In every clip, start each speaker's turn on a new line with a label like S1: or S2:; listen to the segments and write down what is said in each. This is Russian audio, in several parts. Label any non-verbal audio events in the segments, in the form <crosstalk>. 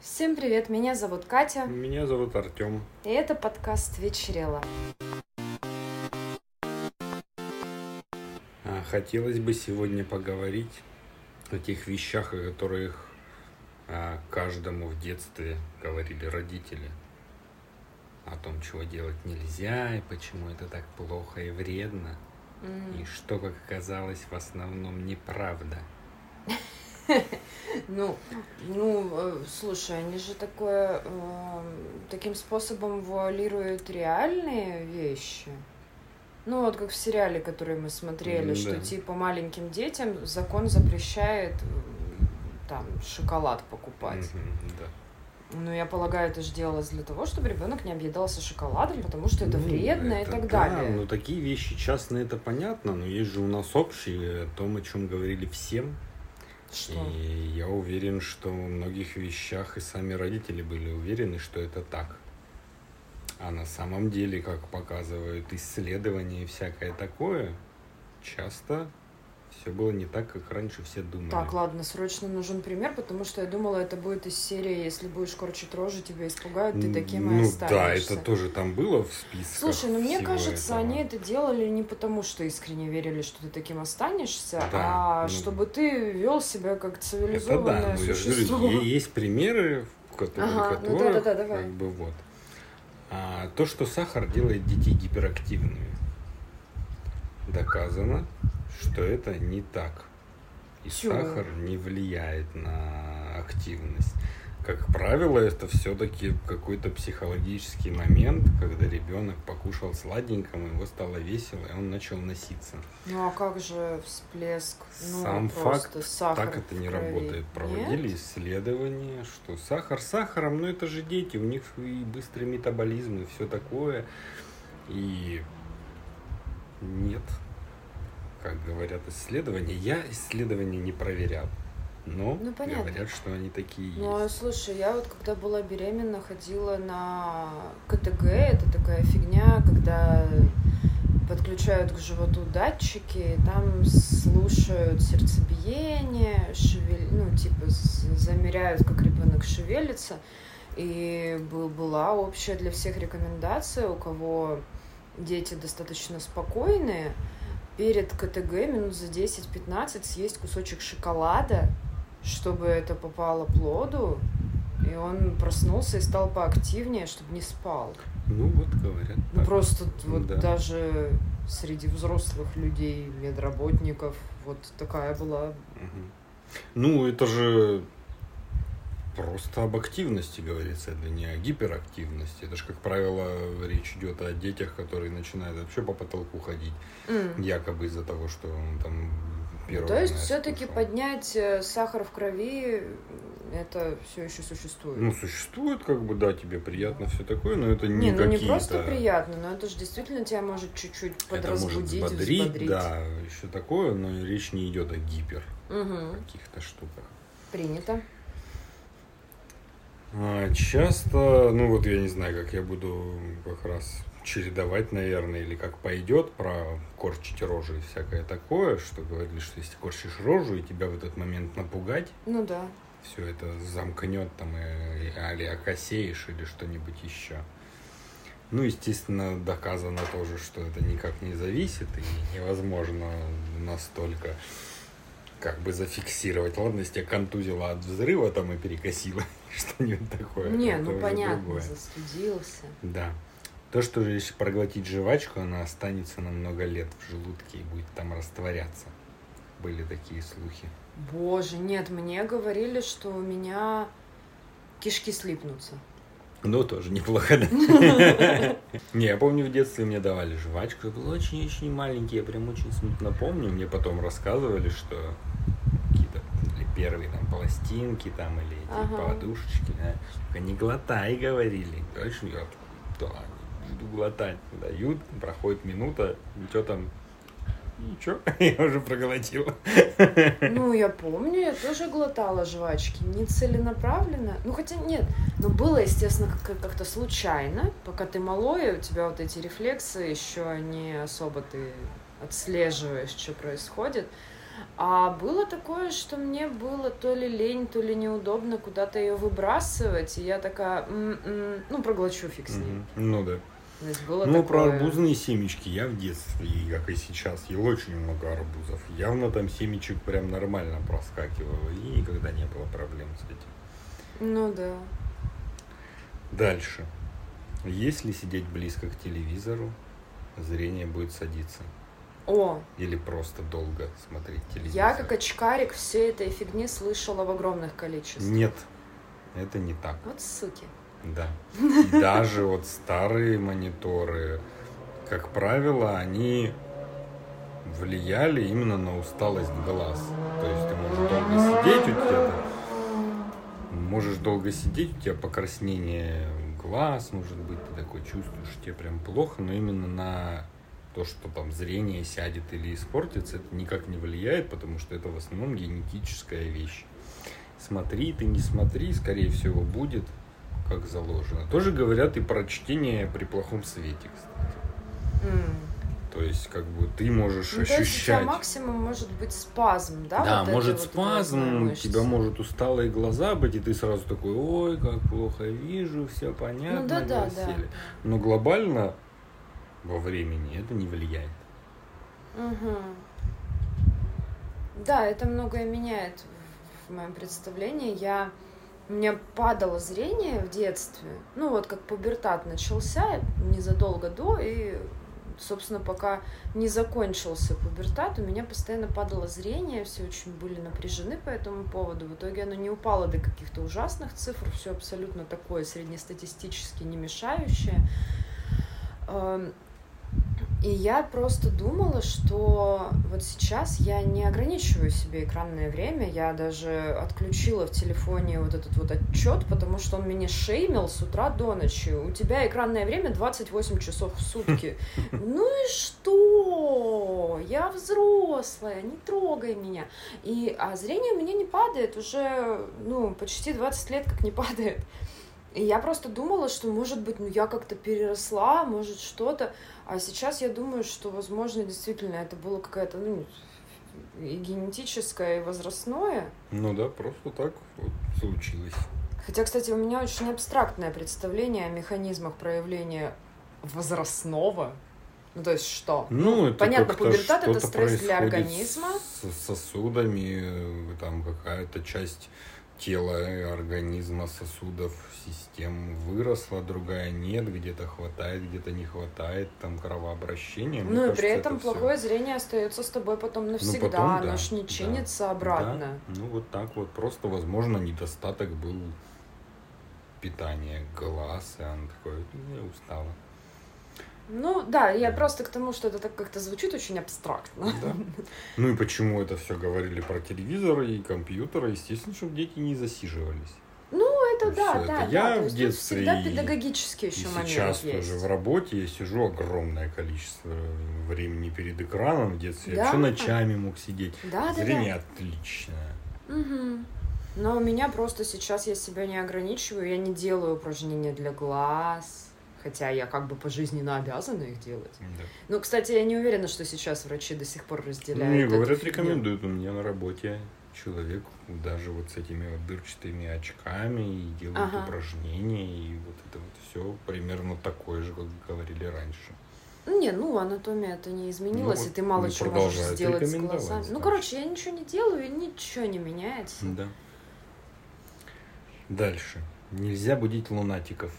S1: Всем привет, меня зовут Катя,
S2: Меня зовут Артем.
S1: и это подкаст «Вечерело».
S2: А, Хотелось бы сегодня поговорить о тех вещах, о которых а, каждому в детстве говорили родители. О том, чего делать нельзя, и почему это так плохо и вредно. И что, как оказалось, в основном неправда. <laughs> <laughs>
S1: Ну, ну, э, слушай, они же такое, э, таким способом вуалируют реальные вещи. Ну, вот как в сериале, который мы смотрели, что типа маленьким детям закон запрещает там шоколад покупать. Ну, я полагаю, это же делалось для того, чтобы ребенок не объедался шоколадом, потому что это
S2: Ну,
S1: вредно
S2: это
S1: и так
S2: да,
S1: далее.
S2: Ну, такие вещи частные, это понятно, но есть же у нас общие, о том, о чем говорили всем.
S1: Что?
S2: И я уверен, что в многих вещах и сами родители были уверены, что это так. А на самом деле, как показывают исследования и всякое такое, часто все было не так, как раньше все думали.
S1: Так, ладно, срочно нужен пример, потому что я думала, это будет из серии «Если будешь корчить рожи, тебя испугают, ты таким и
S2: ну да,
S1: останешься».
S2: это тоже там было в списках.
S1: Слушай, ну мне кажется,
S2: этого.
S1: они это делали не потому, что искренне верили, что ты таким останешься,
S2: Да,
S1: а
S2: ну-
S1: чтобы ты вел себя как
S2: Это
S1: цивилизованное
S2: да, ну, я говорю, есть примеры, в которых,
S1: Ага, ну
S2: которых,
S1: да-да-да, давай.
S2: как бы вот. А, то, что сахар делает детей гиперактивными, доказано, что это не так. И
S1: Чего?
S2: сахар не влияет на активность. Как правило, это все-таки какой-то психологический момент, когда ребенок покушал сладенького, ему стало весело, и он начал носиться.
S1: Ну а как же всплеск? Ну,
S2: Сам факт, так это не работает.
S1: Нет?
S2: Проводили исследования, что сахар сахаром, но это же дети, у них и быстрый метаболизм и все такое. И нет, как говорят исследования, я исследования не проверял, но
S1: Ну, понятно.
S2: говорят, что они такие
S1: Ну, а
S2: есть.
S1: слушай, я вот когда была беременна, ходила на КТГ, это такая фигня, когда подключают к животу датчики, и там слушают сердцебиение, шевель... ну, типа, замеряют, как ребенок шевелится. И был- была общая для всех рекомендация, у кого дети достаточно спокойные, перед КТГ минут за 10-15 съесть кусочек шоколада, чтобы это попало плоду, и он проснулся и стал поактивнее, чтобы не спал.
S2: Ну вот говорят.
S1: Ну
S2: так.
S1: просто вот
S2: Да.
S1: даже среди взрослых людей, медработников, вот такая была.
S2: Мгм. Ну, это же просто об активности говорится, это не о гиперактивности. Это же, как правило, речь идет о детях, которые начинают вообще по потолку ходить,
S1: М.
S2: якобы из-за того, что он там первый.
S1: То есть все-таки поднять э, сахар в крови это все еще существует.
S2: Ну, существует, как бы, да, тебе приятно все такое, но это не
S1: не, ну не просто приятно, но это же действительно тебя может чуть-чуть
S2: Это может
S1: подразбудить,
S2: взбодрить,
S1: взбодрить.
S2: да, еще такое, но речь не идет о гипер
S1: Мгм.
S2: каких-то штуках.
S1: Принято.
S2: А, Часто, ну вот я не знаю, как я буду как раз чередовать, наверное, или как пойдет про корчить рожу и всякое такое, что говорили, что если корчишь рожу и тебя в этот момент напугать,
S1: Ну да.
S2: все это замкнет там, и, и- али окосеешь или что-нибудь еще. Ну, естественно, доказано тоже, что это никак не зависит и невозможно настолько как бы зафиксировать. Ладно, если тебя контузило от взрыва там и перекосило, <laughs> что-нибудь такое.
S1: не, ну понятно,
S2: другое.
S1: застудился.
S2: Да. То, что же если проглотить жвачку, она останется на много лет в желудке и будет там растворяться. Были такие слухи.
S1: Боже, нет, мне говорили, что у меня кишки слипнутся.
S2: Ну, тоже неплохо, да? <laughs> Не, я помню, в детстве мне давали жвачку. Я был очень-очень маленький, я прям очень смутно помню. Мне потом рассказывали, что первые там пластинки там или эти
S1: Ага.
S2: подушечки, да. Только не глотай, говорили. Точно я да, буду глотать. Дают, проходит минута, ничего там, ничего, <laughs> я уже проглотил.
S1: Ну, я помню, я тоже глотала жвачки, не целенаправленно. Ну, хотя нет, но было, естественно, как- как-то случайно. Пока ты малой, у тебя вот эти рефлексы еще не особо ты отслеживаешь, что происходит. А было такое, что мне было то ли лень, то ли неудобно куда-то ее выбрасывать, и я такая, м-м, ну, проглочу фиг с ней.
S2: Мгм. Ну да.
S1: То есть было
S2: Ну, про
S1: такое.
S2: арбузные семечки я в детстве, как и сейчас, ел очень много арбузов. Явно там семечек прям нормально проскакивало, и никогда не было проблем с этим.
S1: Ну да.
S2: Дальше. Если сидеть близко к телевизору, зрение будет садиться.
S1: О,
S2: Или просто долго смотреть телевизор.
S1: я как очкарик всей этой фигни слышала в огромных количествах.
S2: Нет, это не так.
S1: Вот суки.
S2: Да. <laughs> И даже вот старые мониторы, как правило, они влияли именно на усталость глаз. То есть ты можешь долго сидеть, у тебя можешь долго сидеть, у тебя покраснение глаз, может быть, ты такой чувствуешь, тебе прям плохо, но именно на то, что там зрение сядет или испортится, это никак не влияет, потому что это в основном генетическая вещь. Смотри, ты не смотри, скорее всего, будет как заложено. Тоже говорят и про чтение при плохом свете, кстати.
S1: М.
S2: То есть, как бы ты можешь
S1: Ну, то есть
S2: ощущать.
S1: максимум может быть спазм, да?
S2: Да,
S1: вот
S2: может спазм, у тебя может усталые глаза быть, и ты сразу такой, ой, как плохо вижу, все понятно,
S1: Ну да, да, да.
S2: гласили». Но глобально во времени это не влияет.
S1: Мгм. Да, это многое меняет в- моем представлении. Я у меня падало зрение в детстве. Ну вот как пубертат начался незадолго до и собственно, пока не закончился пубертат, у меня постоянно падало зрение, все очень были напряжены по этому поводу. В итоге оно не упало до каких-то ужасных цифр, все абсолютно такое среднестатистически не мешающее. И я просто думала, что вот сейчас я не ограничиваю себе экранное время, я даже отключила в телефоне вот этот вот отчет, потому что он меня шеймил с утра до ночи. У тебя экранное время 28 часов в сутки. <laughs> Ну и что? Я взрослая, не трогай меня. И, а зрение у меня не падает уже, ну, почти 20 лет как не падает. И я просто думала, что, может быть, ну, я как-то переросла, может, что-то. А сейчас я думаю, что, возможно, действительно это было какая-то, ну, и генетическое, и возрастное.
S2: Ну да, просто так вот случилось.
S1: Хотя, кстати, у меня очень абстрактное представление о механизмах проявления возрастного. Ну, то есть что?
S2: Ну, это
S1: понятно, пубертат это стресс для организма.
S2: С сосудами, э, там какая-то часть тела, организма, сосудов, систем выросла, другая нет, где-то хватает, где-то не хватает, там кровообращение. Мне
S1: Ну и
S2: кажется,
S1: при
S2: это
S1: этом
S2: всё.
S1: плохое зрение остается с тобой потом навсегда,
S2: потом
S1: оно
S2: да,
S1: ж не
S2: да,
S1: чинится обратно.
S2: Да, ну вот так вот, просто, возможно, недостаток был питания глаз, и она такой, «Ну, я устала.
S1: Ну да, я
S2: Да.
S1: просто к тому, что это так как-то звучит очень абстрактно.
S2: Да. Ну и почему это все говорили про телевизоры и компьютеры? Естественно, чтобы дети не засиживались.
S1: Ну это
S2: И
S1: да, да,
S2: это.
S1: да.
S2: Я
S1: то
S2: в детстве
S1: всегда
S2: и-
S1: педагогический
S2: И
S1: еще момент
S2: сейчас
S1: есть.
S2: тоже в работе я сижу огромное количество времени перед экраном. В детстве я
S1: Да.
S2: вообще ночами мог сидеть.
S1: Да, да,
S2: Зрение отличное.
S1: да. Мгм. Но у меня просто сейчас я себя не ограничиваю, я не делаю упражнения для глаз, хотя я как бы пожизненно обязана их делать.
S2: Да.
S1: Ну, кстати, я не уверена, что сейчас врачи до сих пор разделяют.
S2: Мне Ну, говорят, рекомендуют. У меня на работе человек даже вот с этими вот дырчатыми очками и делает
S1: Ага.
S2: упражнения. И вот это вот все примерно такое же, как говорили раньше.
S1: Не, ну анатомия это не изменилась,
S2: Ну,
S1: и ты мало
S2: ну,
S1: чего можешь сделать с глазами. Ну, короче, я ничего не делаю, и ничего не меняется.
S2: Да. Дальше. Нельзя будить лунатиков.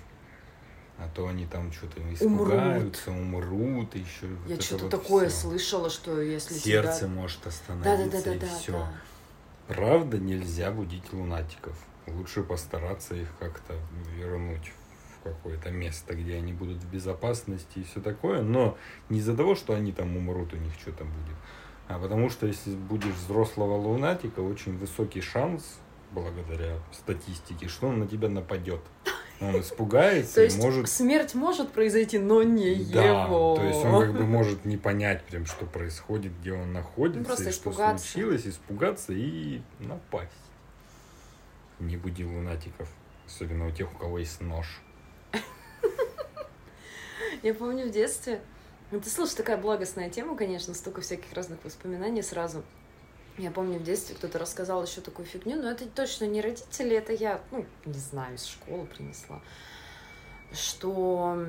S2: А то они там что-то испугаются, умрут, еще вот
S1: Я
S2: это
S1: что-то
S2: вот
S1: такое
S2: всё.
S1: слышала, что если
S2: Сердце
S1: тебя...
S2: может остановиться
S1: да, да, да,
S2: и
S1: да,
S2: все.
S1: да.
S2: Правда, нельзя будить лунатиков. Лучше постараться их как-то вернуть в какое-то место, где они будут в безопасности и все такое. Но не из-за того, что они там умрут, у них что-то будет. А потому что если будешь взрослого лунатика, очень высокий шанс, благодаря статистике, что он на тебя нападет. Он испугается
S1: То есть
S2: может
S1: смерть может произойти, но не
S2: да,
S1: его.
S2: то есть он как бы может не понять прям, что происходит, где он находится,
S1: Ну,
S2: и что случилось, испугаться и напасть. Не буди лунатиков, особенно у тех, у кого есть нож. <laughs>
S1: Я помню в детстве... Ну, ты слушай, такая благостная тема, конечно, столько всяких разных воспоминаний сразу. Я помню, в детстве кто-то рассказал еще такую фигню, но это точно не родители, это я, ну, не знаю, из школы принесла, что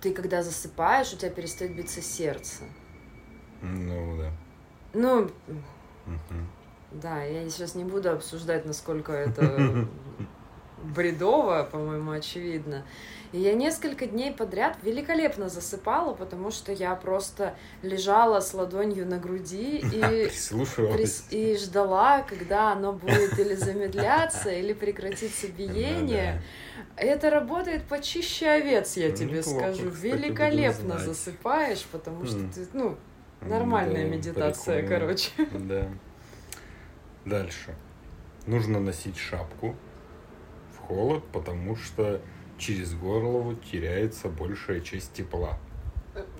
S1: ты, когда засыпаешь, у тебя перестает биться сердце.
S2: Ну, да.
S1: Ну, да, я сейчас не буду обсуждать, насколько это <laughs> бредово, по-моему, очевидно. И я несколько дней подряд великолепно засыпала, потому что я просто лежала с ладонью на груди <laughs> и, прис- и ждала, когда оно будет или замедляться, <laughs> или прекратится
S2: Ну
S1: биение. Это работает почище овец, я
S2: Ну,
S1: тебе
S2: неплохо,
S1: скажу. Великолепно засыпаешь, потому что ты, ну, нормальная медитация, короче.
S2: Да. Дальше. Нужно носить шапку холод, потому что через голову теряется большая часть тепла.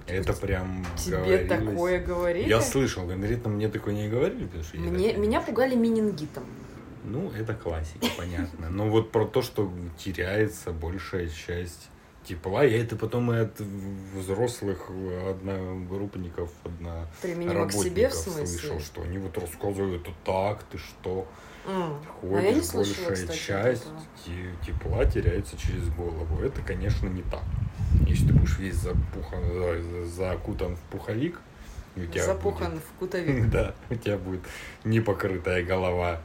S2: Это прям
S1: Тебе
S2: говорилось.
S1: такое говорили?
S2: Я слышал, конкретно мне такое не говорили, потому что я
S1: Мне,
S2: не
S1: меня пугали менингитом.
S2: Ну, это классика, <laughs> понятно. Но вот про то, что теряется большая часть тепла, я это потом и от взрослых одногруппников,
S1: Применимо к себе, в
S2: одноработников
S1: смысле?
S2: слышал, что они вот рассказывают, это так, ты что,
S1: М.
S2: ходишь,
S1: А слышала,
S2: большая
S1: вот
S2: часть
S1: этого.
S2: тепла теряется через голову. Это, конечно, не так. Если ты будешь весь запухан, за- закутан в пуховик, у тебя
S1: Запухан
S2: будет-
S1: в кутовик. <laughs>
S2: да, у тебя будет непокрытая голова.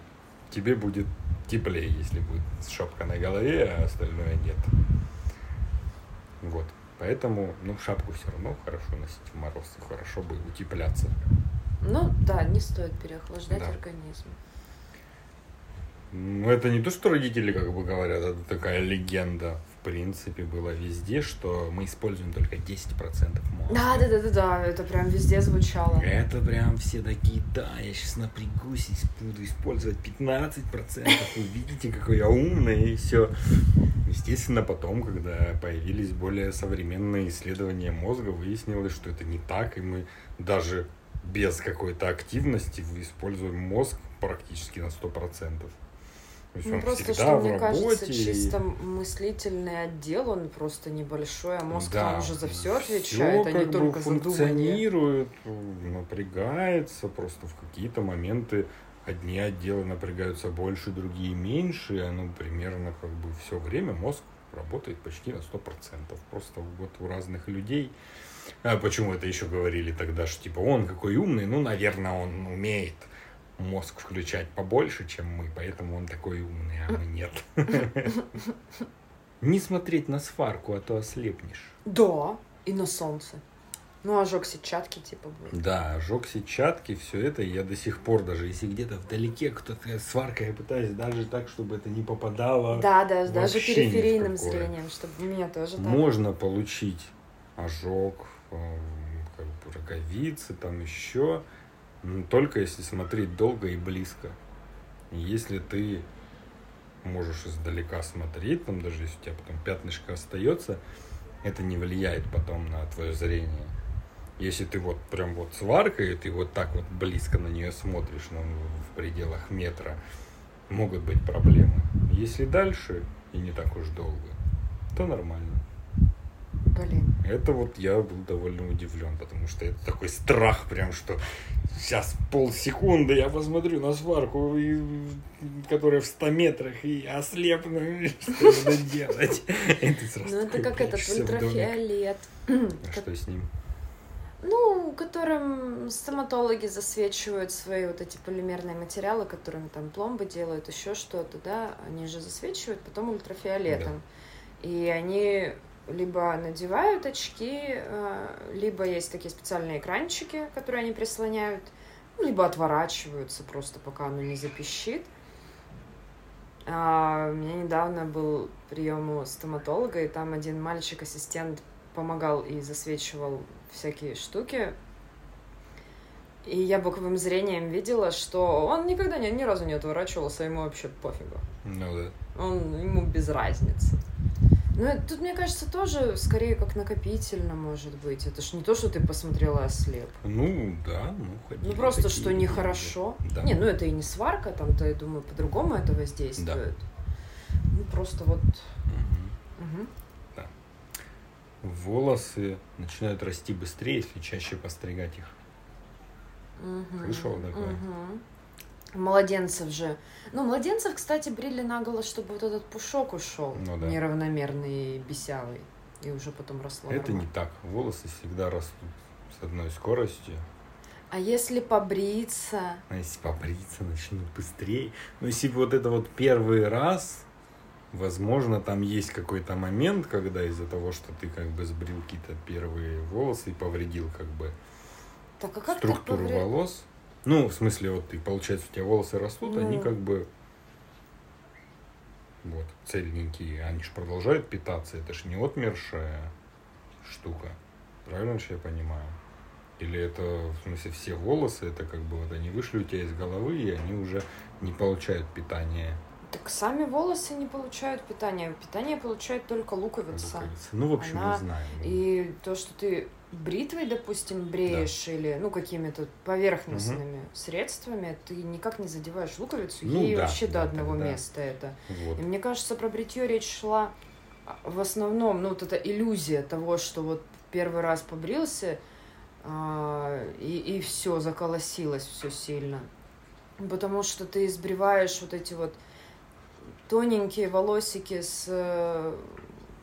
S2: Тебе будет теплее, если будет шапка на голове, а остальное нет. Вот. Поэтому, ну, шапку все равно хорошо носить в мороз, хорошо бы утепляться.
S1: Ну да, не стоит переохлаждать
S2: Да.
S1: организм.
S2: Ну, это не то, что родители как бы говорят, это такая легенда. В принципе, была везде, что мы используем только 10% мозга.
S1: Да, да, да, да, да, это прям везде звучало.
S2: Это прям все такие, да, я сейчас напрягусь и буду использовать 15%. Вы видите, какой я умный, и все. Естественно, потом, когда появились более современные исследования мозга, выяснилось, что это не так, и мы даже без какой-то активности используем мозг практически на 100%.
S1: Ну
S2: он
S1: просто,
S2: всегда
S1: что
S2: в
S1: мне кажется,
S2: работе, и-
S1: чисто мыслительный отдел, он просто небольшой, а мозг
S2: Да,
S1: там уже за все отвечает, а не только за думание.
S2: функционирует, напрягается, просто в какие-то моменты одни отделы напрягаются больше, другие меньше, оно примерно как бы все время мозг работает почти на 100%. Просто вот у разных людей. А почему это еще говорили тогда, что типа он какой умный, ну, наверное, он умеет мозг включать побольше, чем мы, поэтому он такой умный, а мы нет. Не смотреть на сварку, а то ослепнешь.
S1: Да, и на солнце. Ну, ожог сетчатки типа будет.
S2: Да, ожог сетчатки, все это я до сих пор, даже если где-то вдалеке кто-то сваркой, я пытаюсь даже так, чтобы это не попадало.
S1: Да, да, даже периферийным зрением, чтобы меня тоже так.
S2: Можно получить ожог, эм, как бы роговицы, там еще, только если смотреть долго и близко. Если ты можешь издалека смотреть, там даже если у тебя потом пятнышко остается, это не влияет потом на твое зрение. Если ты вот прям вот сваркой, и ты вот так вот близко на нее смотришь, ну, в пределах метра, могут быть проблемы. Если дальше и не так уж долго, то нормально.
S1: Блин.
S2: Это вот я был довольно удивлен, потому что это такой страх прям, что сейчас полсекунды я посмотрю на сварку, и- которая в 100 метрах, и ослепну, <laughs> и что буду делать? <laughs>
S1: Ну, это как этот ультрафиолет.
S2: А что с ним?
S1: Ну, которым стоматологи засвечивают свои вот эти полимерные материалы, которыми там пломбы делают, еще что-то, да, они же засвечивают потом ультрафиолетом. И они либо надевают очки, э, либо есть такие специальные экранчики, которые они прислоняют, ну, либо отворачиваются просто, пока оно не запищит. А, у меня недавно был прием у стоматолога, и там один мальчик-ассистент помогал и засвечивал всякие штуки. И я боковым зрением видела, что он никогда ни, ни разу не отворачивался, ему вообще пофигу.
S2: Ну да.
S1: Он, ему без разницы. Ну, это тут, мне кажется, тоже скорее как накопительно может быть. Это ж не то, что ты посмотрела ослеп.
S2: Ну да, ну
S1: Ну, просто
S2: такие
S1: что нехорошо.
S2: Да.
S1: Не, ну это и не сварка, там-то, я думаю, по-другому это воздействует. Ну, просто вот...
S2: Мгм.
S1: мгм.
S2: Волосы начинают расти быстрее, если чаще постригать их.
S1: Мгм,
S2: Слышала такое?
S1: мгм. Младенцев же. Ну, младенцев, кстати, брили наголо, чтобы вот этот пушок ушел
S2: Ну да.
S1: неравномерный и бесявый. И уже потом росло
S2: Это не
S1: нормально.
S2: так. Волосы всегда растут с одной скоростью.
S1: А если побриться?
S2: А если побриться, начнут быстрее. Но если вот это вот первый раз, возможно, там есть какой-то момент, когда из-за того, что ты как бы сбрил какие-то первые волосы и повредил как бы
S1: Так а как
S2: структуру
S1: повре-
S2: волос. Ну, в смысле, вот ты, получается, у тебя волосы растут, они
S1: Ну.
S2: как бы вот, цельненькие, они же продолжают питаться, это же не отмершая штука. Правильно же я понимаю? Или это, в смысле, все волосы, это как бы вот они вышли у тебя из головы, и они уже не получают питания.
S1: Так сами волосы не получают питания. Питание получает только луковица.
S2: луковицы. Ну, в общем,
S1: Она-
S2: не знаю.
S1: И то, что ты бритвой, допустим, бреешь или, ну, какими-то поверхностными средствами, ты никак не задеваешь луковицу,
S2: Ну
S1: ей
S2: да,
S1: вообще
S2: да,
S1: до одного
S2: тогда.
S1: места это.
S2: Вот.
S1: И мне кажется, про бритье речь шла а, в основном, ну, вот эта иллюзия того, что вот первый раз побрился, а, и, и все, заколосилось все сильно. Потому что ты сбриваешь вот эти вот тоненькие волосики с э,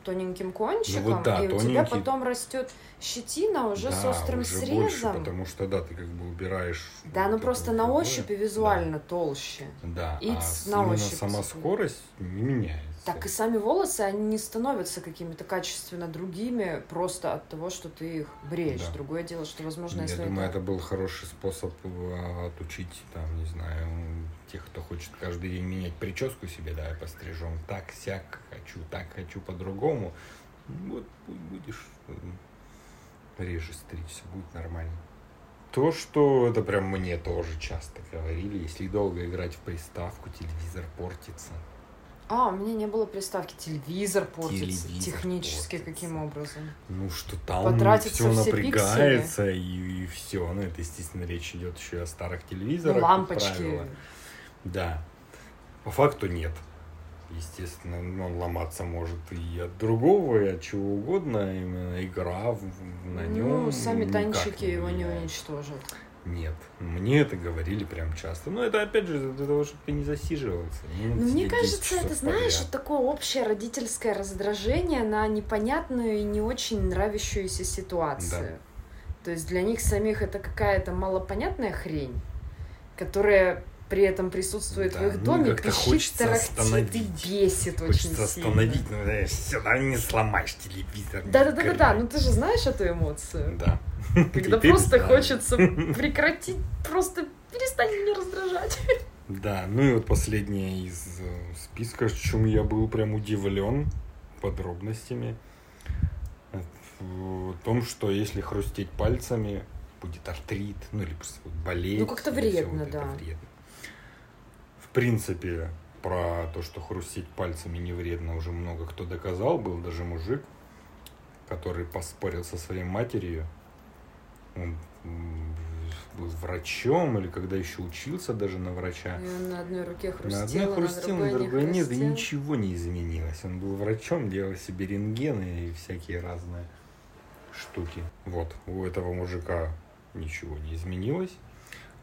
S1: тоненьким кончиком,
S2: Ну вот да,
S1: и у тебя потом растет щетина уже с
S2: Да,
S1: острым
S2: уже
S1: срезом.
S2: больше, потому что, да, ты как бы убираешь...
S1: Да,
S2: вот
S1: ну просто на ощупь и
S2: Да.
S1: визуально толще.
S2: Да,
S1: И
S2: а
S1: с-
S2: с-
S1: на ощупь
S2: сама скорость не меняется.
S1: Так и сами волосы, они не становятся какими-то качественно другими просто от того, что ты их бреешь.
S2: Да.
S1: Другое дело, что, возможно,
S2: Я
S1: если
S2: думаю,
S1: это...
S2: это был хороший способ э, отучить, там, не знаю, тех, кто хочет каждый день менять прическу себе, давай пострижем так, сяк, хочу так, хочу по-другому. Вот будешь реже стричься, будет нормально. То, что это прям мне тоже часто говорили, если долго играть в приставку, телевизор портится.
S1: А, у меня не было приставки. Телевизор портится.
S2: Телевизор
S1: Технически
S2: портится.
S1: каким образом?
S2: Ну, что там все
S1: все
S2: напрягается, и, все. Ну, это, естественно, речь идет еще и о старых
S1: Ну,
S2: телевизорах. как
S1: лампочки.
S2: правило. Да. По факту нет. Естественно, ну, он ломаться может и от другого, и от чего угодно. Именно игра в- на нем.
S1: Ну, сами танчики его не уничтожат.
S2: Нет. Мне это говорили прям часто. Но это опять же для того, чтобы ты не засиживался. не
S1: Ну, мне
S2: сидеть 10
S1: кажется, это, знаешь,
S2: подряд.
S1: такое общее родительское раздражение на непонятную и не очень нравящуюся ситуацию. То есть для них самих это какая-то малопонятная хрень, которая при этом присутствует
S2: Да,
S1: в их
S2: ну,
S1: доме, пищит,
S2: хочется
S1: тарахтит и бесит очень
S2: Хочется
S1: сильно.
S2: остановить, ну, знаешь, сюда не сломаешь телевизор.
S1: Да-да-да-да, ну ты же знаешь эту эмоцию.
S2: Да. <laughs>
S1: Когда
S2: Теперь
S1: просто
S2: знаю.
S1: хочется <laughs> прекратить, просто перестань меня раздражать.
S2: Да, ну и вот последнее из э, списка, в чем я был прям удивлен подробностями. В том, что если хрустеть пальцами, будет артрит, ну или просто болеть.
S1: Ну, как-то вредно, да.
S2: вредно. В принципе, про то, что хрустеть пальцами не вредно, уже много кто доказал. Был даже мужик, который поспорил со своей матерью. Он был врачом, или когда еще учился даже на врача.
S1: И он на одной руке
S2: На
S1: хрустел,
S2: одной хрустел, на
S1: не
S2: другой нет, и ничего не изменилось. Он был врачом, делал себе рентгены и всякие разные штуки. Вот, у этого мужика ничего не изменилось.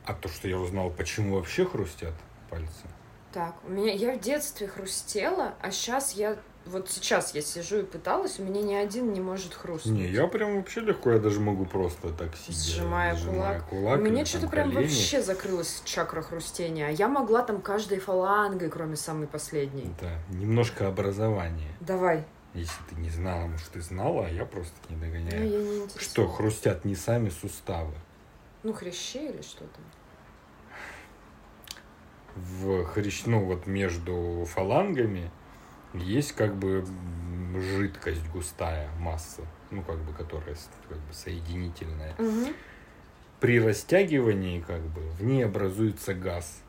S2: А то, что я узнал, почему вообще хрустят пальцы.
S1: Так, у меня я в детстве хрустела, а сейчас я вот сейчас я сижу и пыталась, у меня ни один не может хрустнуть.
S2: Не, я прям вообще легко, я даже могу просто так сидеть.
S1: Сжимая кулак. У
S2: или
S1: меня что-то прям
S2: колени.
S1: вообще закрылась чакра хрустения. а Я могла там каждой фалангой, кроме самой последней.
S2: Да, немножко образования.
S1: Давай.
S2: Если ты не знала, может, ты знала, а я просто не
S1: Ну,
S2: догоняю.
S1: я не интересуюсь.
S2: Что, хрустят не сами суставы.
S1: Ну, хрящи или что там?
S2: В хрящ, ну вот между фалангами есть как бы жидкость густая масса, ну как бы которая как бы соединительная.
S1: Мгм.
S2: При растягивании как бы в ней образуется газ.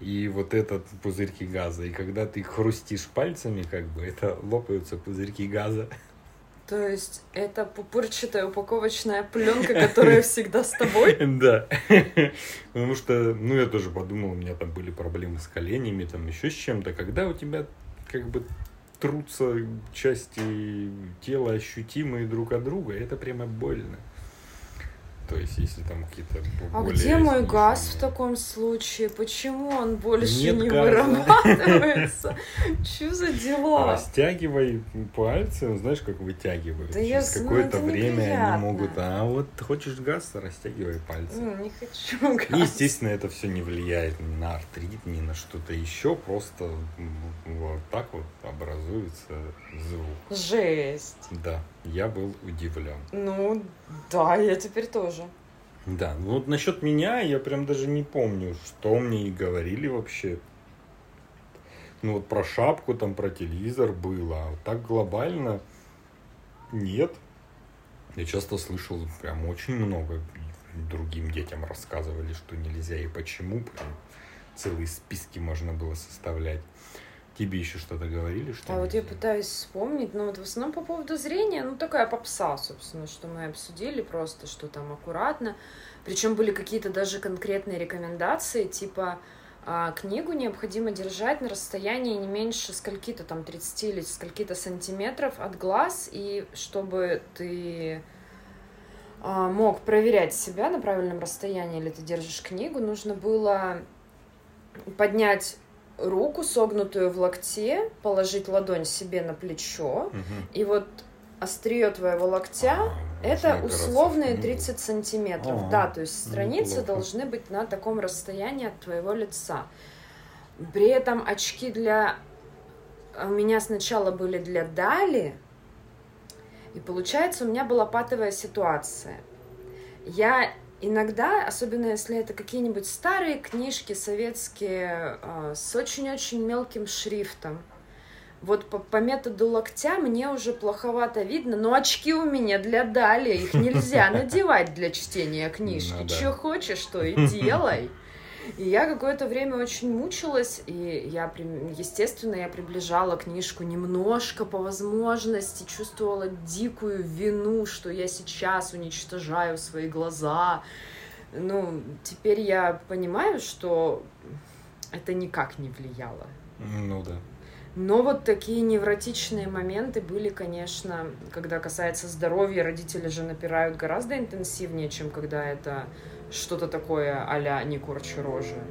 S2: И вот этот пузырьки газа. И когда ты хрустишь пальцами, как бы это лопаются пузырьки газа.
S1: То есть это пупырчатая упаковочная пленка, которая <laughs> всегда с тобой?
S2: Да. <laughs> Потому что, ну, я тоже подумал, у меня там были проблемы с коленями, там еще с чем-то. Когда у тебя как бы трутся части тела ощутимые друг от друга, это прямо больно. То есть, если там какие-то
S1: А
S2: более
S1: где мой газ в таком случае? Почему он больше
S2: Нет
S1: не
S2: газа.
S1: вырабатывается? Что за дела?
S2: Растягивай пальцы, ну, знаешь, как вытягивают.
S1: Да я
S2: Через какое-то время
S1: неприятно.
S2: они могут... А вот хочешь газ, растягивай пальцы.
S1: Не хочу <laughs>
S2: И,
S1: газ.
S2: естественно, это все не влияет ни на артрит, ни на что-то еще, просто вот так вот образуется звук.
S1: Жесть.
S2: Да, я был удивлен.
S1: Ну, да, я теперь тоже.
S2: Да, ну вот насчет меня я прям даже не помню, что мне и говорили вообще. Ну вот про шапку, там про телевизор было, а вот так глобально нет. Я часто слышал, прям очень много другим детям рассказывали, что нельзя и почему. Прям целые списки можно было составлять. Тебе еще что-то говорили, что
S1: А вот я пытаюсь вспомнить, ну вот в основном по поводу зрения, ну такая попса, собственно, что мы обсудили просто, что там аккуратно. Причем были какие-то даже конкретные рекомендации, типа а, книгу необходимо держать на расстоянии не меньше скольки-то там 30 или скольки-то сантиметров от глаз, и чтобы ты а, мог проверять себя на правильном расстоянии, или ты держишь книгу, нужно было поднять руку, согнутую в локте, положить ладонь себе на плечо, и вот острие твоего локтя
S2: А,
S1: это условные
S2: книгу.
S1: 30 сантиметров.
S2: А,
S1: да, то есть страницы
S2: неплохо.
S1: должны быть на таком расстоянии от твоего лица. При этом очки для... У меня сначала были для Дали, и получается у меня была патовая ситуация. Я иногда, особенно если это какие-нибудь старые книжки советские э, с очень-очень мелким шрифтом, вот по, по методу локтя мне уже плоховато видно, но очки у меня для Дали, их нельзя <laughs> надевать для чтения книжки.
S2: Ну да.
S1: Че хочешь, то и делай. И я какое-то время очень мучилась, и я, естественно, я приближала книжку немножко по возможности, чувствовала дикую вину, что я сейчас уничтожаю свои глаза. Ну, теперь я понимаю, что это никак не влияло.
S2: Ну да.
S1: Но вот такие невротичные моменты были, конечно, когда касается здоровья, родители же напирают гораздо интенсивнее, чем когда это что-то такое а-ля «не корчи рожи».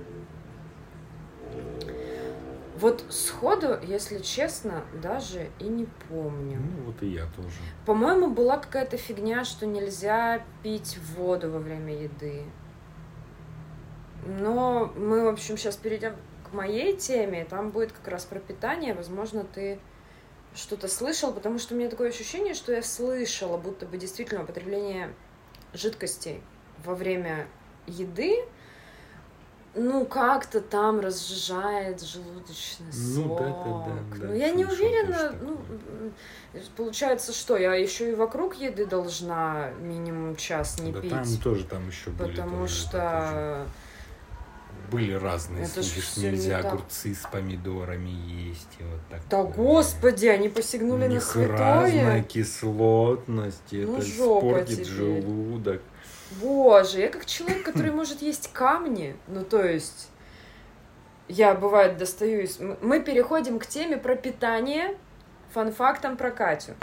S1: Вот сходу, если честно, даже и не помню.
S2: Ну вот и я тоже.
S1: По-моему, была какая-то фигня, что нельзя пить воду во время еды. Но мы, в общем, сейчас перейдем к моей теме. Там будет как раз про питание. Возможно, ты что-то слышал, потому что у меня такое ощущение, что я слышала, будто бы действительно употребление жидкостей во время еды, ну, как-то там разжижает желудочный
S2: Ну,
S1: сок.
S2: да, да, да, да,
S1: Но я не уверена, ну, получается, что я еще и вокруг еды должна минимум час не
S2: да
S1: пить,
S2: там тоже там еще были
S1: потому
S2: тоже
S1: что
S2: были разные
S1: это
S2: случаи, что
S1: всё не
S2: нельзя
S1: так.
S2: огурцы с помидорами есть и вот так.
S1: да господи, они посягнули
S2: У
S1: на
S2: них разная
S1: святое.
S2: кислотность,
S1: Ну,
S2: это испортит
S1: тебе.
S2: желудок.
S1: Боже, я как человек, который <clears throat> может есть камни, ну то есть я бывает достаю из... Мы переходим к теме про питание, фан-фактом про Катю.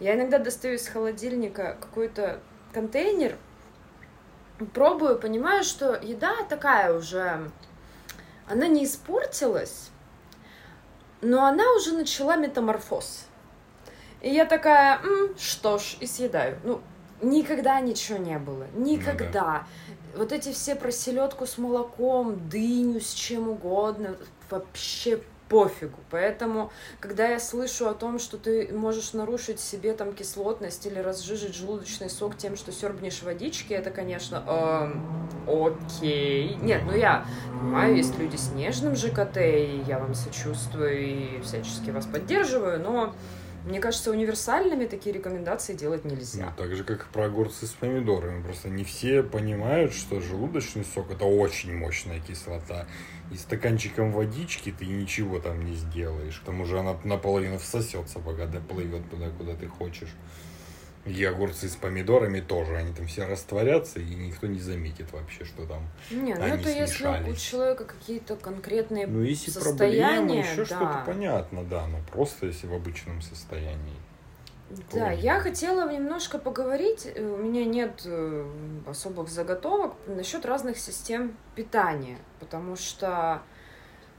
S1: Я иногда достаю из холодильника какой-то контейнер, пробую, понимаю, что еда такая уже, она не испортилась, но она уже начала метаморфоз. И я такая, «М, что ж, и съедаю. Ну, никогда ничего не было. Никогда. Вот эти все про селедку с молоком, дыню с чем угодно, вообще пофигу. Поэтому, когда я слышу о том, что ты можешь нарушить себе там кислотность или разжижить желудочный сок тем, что сербнешь водички, это, конечно, эм, окей. Нет, ну я понимаю, есть люди с нежным ЖКТ, и я вам сочувствую и всячески вас поддерживаю, но мне кажется, универсальными такие рекомендации делать
S2: Ну,
S1: нельзя.
S2: так же, как и про огурцы с помидорами. Просто не все понимают, что желудочный сок это очень мощная кислота. И стаканчиком водички ты ничего там не сделаешь. К тому же она наполовину всосется, пока доплывет туда, куда ты хочешь. И огурцы с помидорами тоже. Они там все растворятся, и никто не заметит вообще, что там.
S1: Не, ну
S2: Они
S1: это если у
S2: смешались.
S1: человека какие-то конкретные
S2: Ну, если
S1: состояния,
S2: еще
S1: да.
S2: что-то понятно, да. Но просто если в обычном состоянии.
S1: Да, я хотела немножко поговорить, э, у меня нет э, особых заготовок насчет разных систем питания, потому что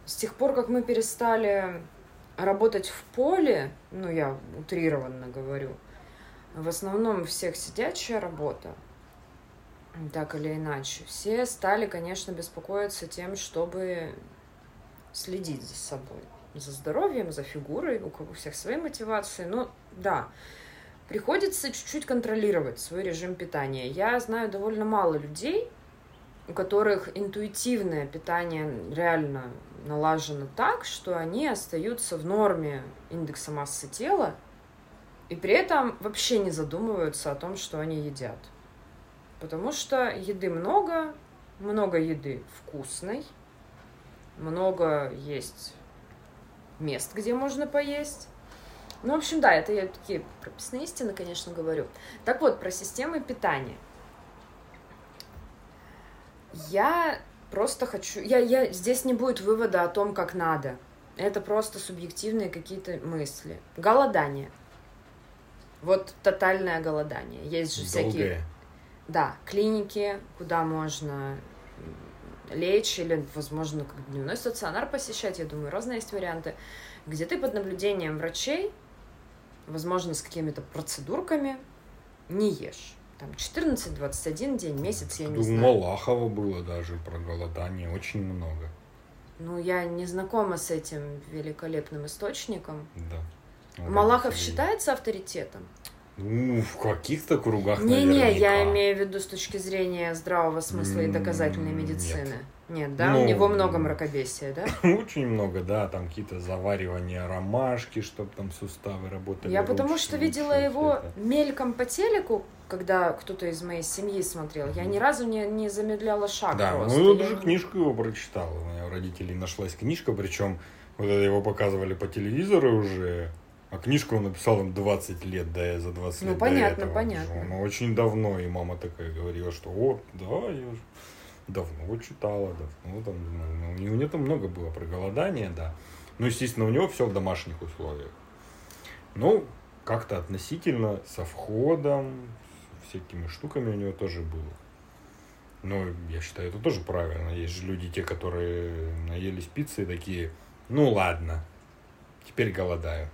S1: с тех пор, как мы перестали работать в поле, ну, я утрированно говорю, в основном у всех сидячая работа, так или иначе. Все стали, конечно, беспокоиться тем, чтобы следить за собой, за здоровьем, за фигурой, у кого всех свои мотивации. Но да, приходится чуть-чуть контролировать свой режим питания. Я знаю довольно мало людей, у которых интуитивное питание реально налажено так, что они остаются в норме индекса массы тела и при этом вообще не задумываются о том, что они едят. Потому что еды много, много еды вкусной, много есть мест, где можно поесть. Ну, в общем, да, это я такие прописные истины, конечно, говорю. Так вот, про системы питания. Я просто хочу... Я, я... Здесь не будет вывода о том, как надо. Это просто субъективные какие-то мысли. Голодание. Вот тотальное голодание. Есть же
S2: Долгое.
S1: всякие... Да, клиники, куда можно лечь или, возможно, как дневной стационар посещать, я думаю, разные есть варианты, где ты под наблюдением врачей, возможно, с какими-то процедурками, не ешь. Там 14-21 день, месяц, я не
S2: У
S1: знаю.
S2: Малахова было даже про голодание очень много.
S1: Ну, я не знакома с этим великолепным источником.
S2: Да.
S1: Малахов считается авторитетом?
S2: Ну, в каких-то кругах
S1: Не-не, я
S2: наверняка.
S1: имею в виду с точки зрения здравого смысла и доказательной
S2: нет.
S1: медицины. Нет, да?
S2: Ну,
S1: У него много мракобесия, да? <laughs>
S2: Очень много, да, там какие-то заваривания ромашки, чтобы там суставы работали.
S1: Я потому что видела
S2: лучше,
S1: его
S2: это.
S1: мельком по телеку, когда кто-то из моей семьи смотрел. Я ни разу не, не замедляла шаг
S2: Да,
S1: просто.
S2: ну я
S1: Я
S2: даже
S1: не-
S2: книжку его прочитал. У меня у родителей нашлась книжка, причем вот это его показывали по телевизору уже, а книжку он написал им 20 лет, да, за 20
S1: Ну,
S2: лет
S1: понятно,
S2: до этого.
S1: понятно.
S2: Он очень давно, и мама такая говорила, что вот, да, я же давно читала, давно там, ну, и у него там много было про голодание, да. Ну, естественно, у него все в домашних условиях. Ну, как-то относительно со входом, всякими штуками у него тоже было. Но я считаю, это тоже правильно. Есть же люди, те, которые наелись пиццы такие, ну ладно, теперь голодаю.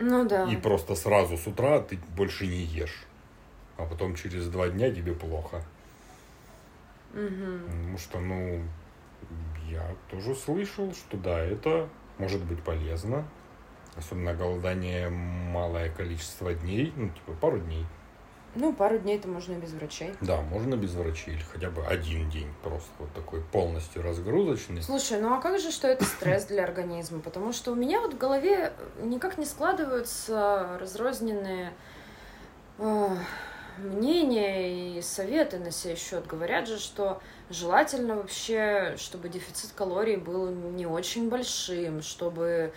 S1: Ну да.
S2: И просто сразу с утра ты больше не ешь. А потом через два дня тебе плохо.
S1: Мгм.
S2: Потому что, ну, я тоже слышал, что да, это может быть полезно. Особенно голодание малое количество дней, ну, типа пару дней.
S1: Ну, пару дней это можно и без врачей.
S2: Да, можно без врачей или хотя бы один день просто вот такой полностью разгрузочный.
S1: Слушай, ну а как же, что это стресс для организма? Потому что у меня вот в голове никак не складываются разрозненные э, мнения и советы на сей счет. Говорят же, что желательно вообще, чтобы дефицит калорий был не очень большим, чтобы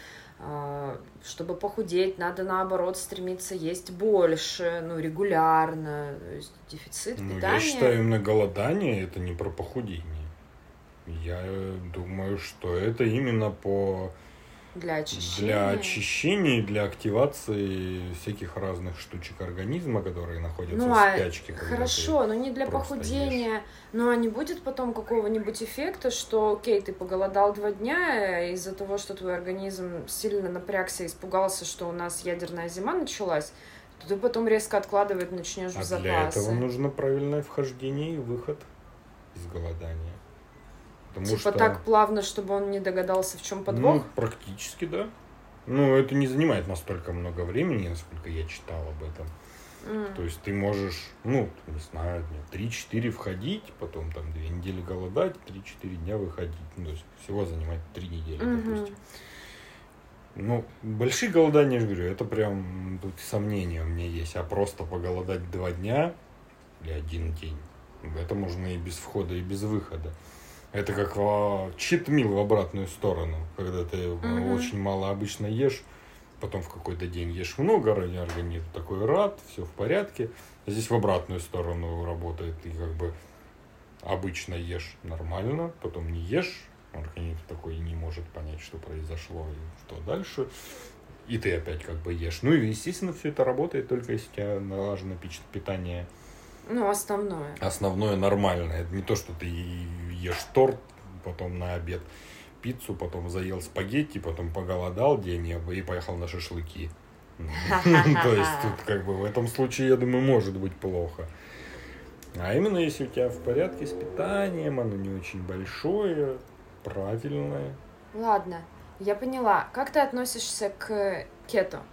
S1: чтобы похудеть, надо наоборот стремиться есть больше, ну, регулярно. То есть дефицит
S2: Ну,
S1: питания.
S2: я считаю, именно голодание это не про похудение. Я э, думаю, что это именно по
S1: для очищения.
S2: для очищения, и для активации всяких разных штучек организма, которые находятся
S1: Ну,
S2: в
S1: а
S2: спячке. когда
S1: Хорошо, но не для похудения. Но а не будет потом какого-нибудь эффекта, что, окей, ты поголодал два дня э, из-за того, что твой организм сильно напрягся, испугался, что у нас ядерная зима началась, то ты потом резко откладывать начнешь
S2: ты-
S1: в
S2: А
S1: запасы.
S2: для этого нужно правильное вхождение и выход из голодания. Потому
S1: типа
S2: что...
S1: так плавно, чтобы он не догадался, в чем подвох.
S2: Ну, практически, да. Ну, это не занимает настолько много времени, насколько я читал об этом.
S1: М.
S2: То есть ты можешь, ну, не знаю, дня 3-4 входить, потом там 2 недели голодать, 3-4 дня выходить. Ну, то есть всего занимает 3 недели,
S1: Мгм.
S2: допустим. Ну, большие голодания, я же говорю, это прям тут сомнения у меня есть. А просто поголодать 2 дня или один день, это можно и без входа, и без выхода. Это как читмил в обратную сторону, когда ты
S1: Мгм.
S2: очень мало обычно ешь, потом в какой-то день ешь много, организм такой рад, все в порядке. А Здесь в обратную сторону работает, ты как бы обычно ешь нормально, потом не ешь, организм такой не может понять, что произошло и что дальше. И ты опять как бы ешь. Ну и, естественно, все это работает только если у тебя налажено питание
S1: Ну, основное.
S2: основное нормальное. Это не то, что ты ешь торт, потом на обед пиццу, потом заел спагетти, потом поголодал день и поехал на шашлыки. <laughs> То есть тут как бы в этом случае, я думаю, может быть плохо. А именно если у тебя в порядке с питанием, оно не очень большое, правильное.
S1: Ладно, я поняла. Как ты относишься к кето?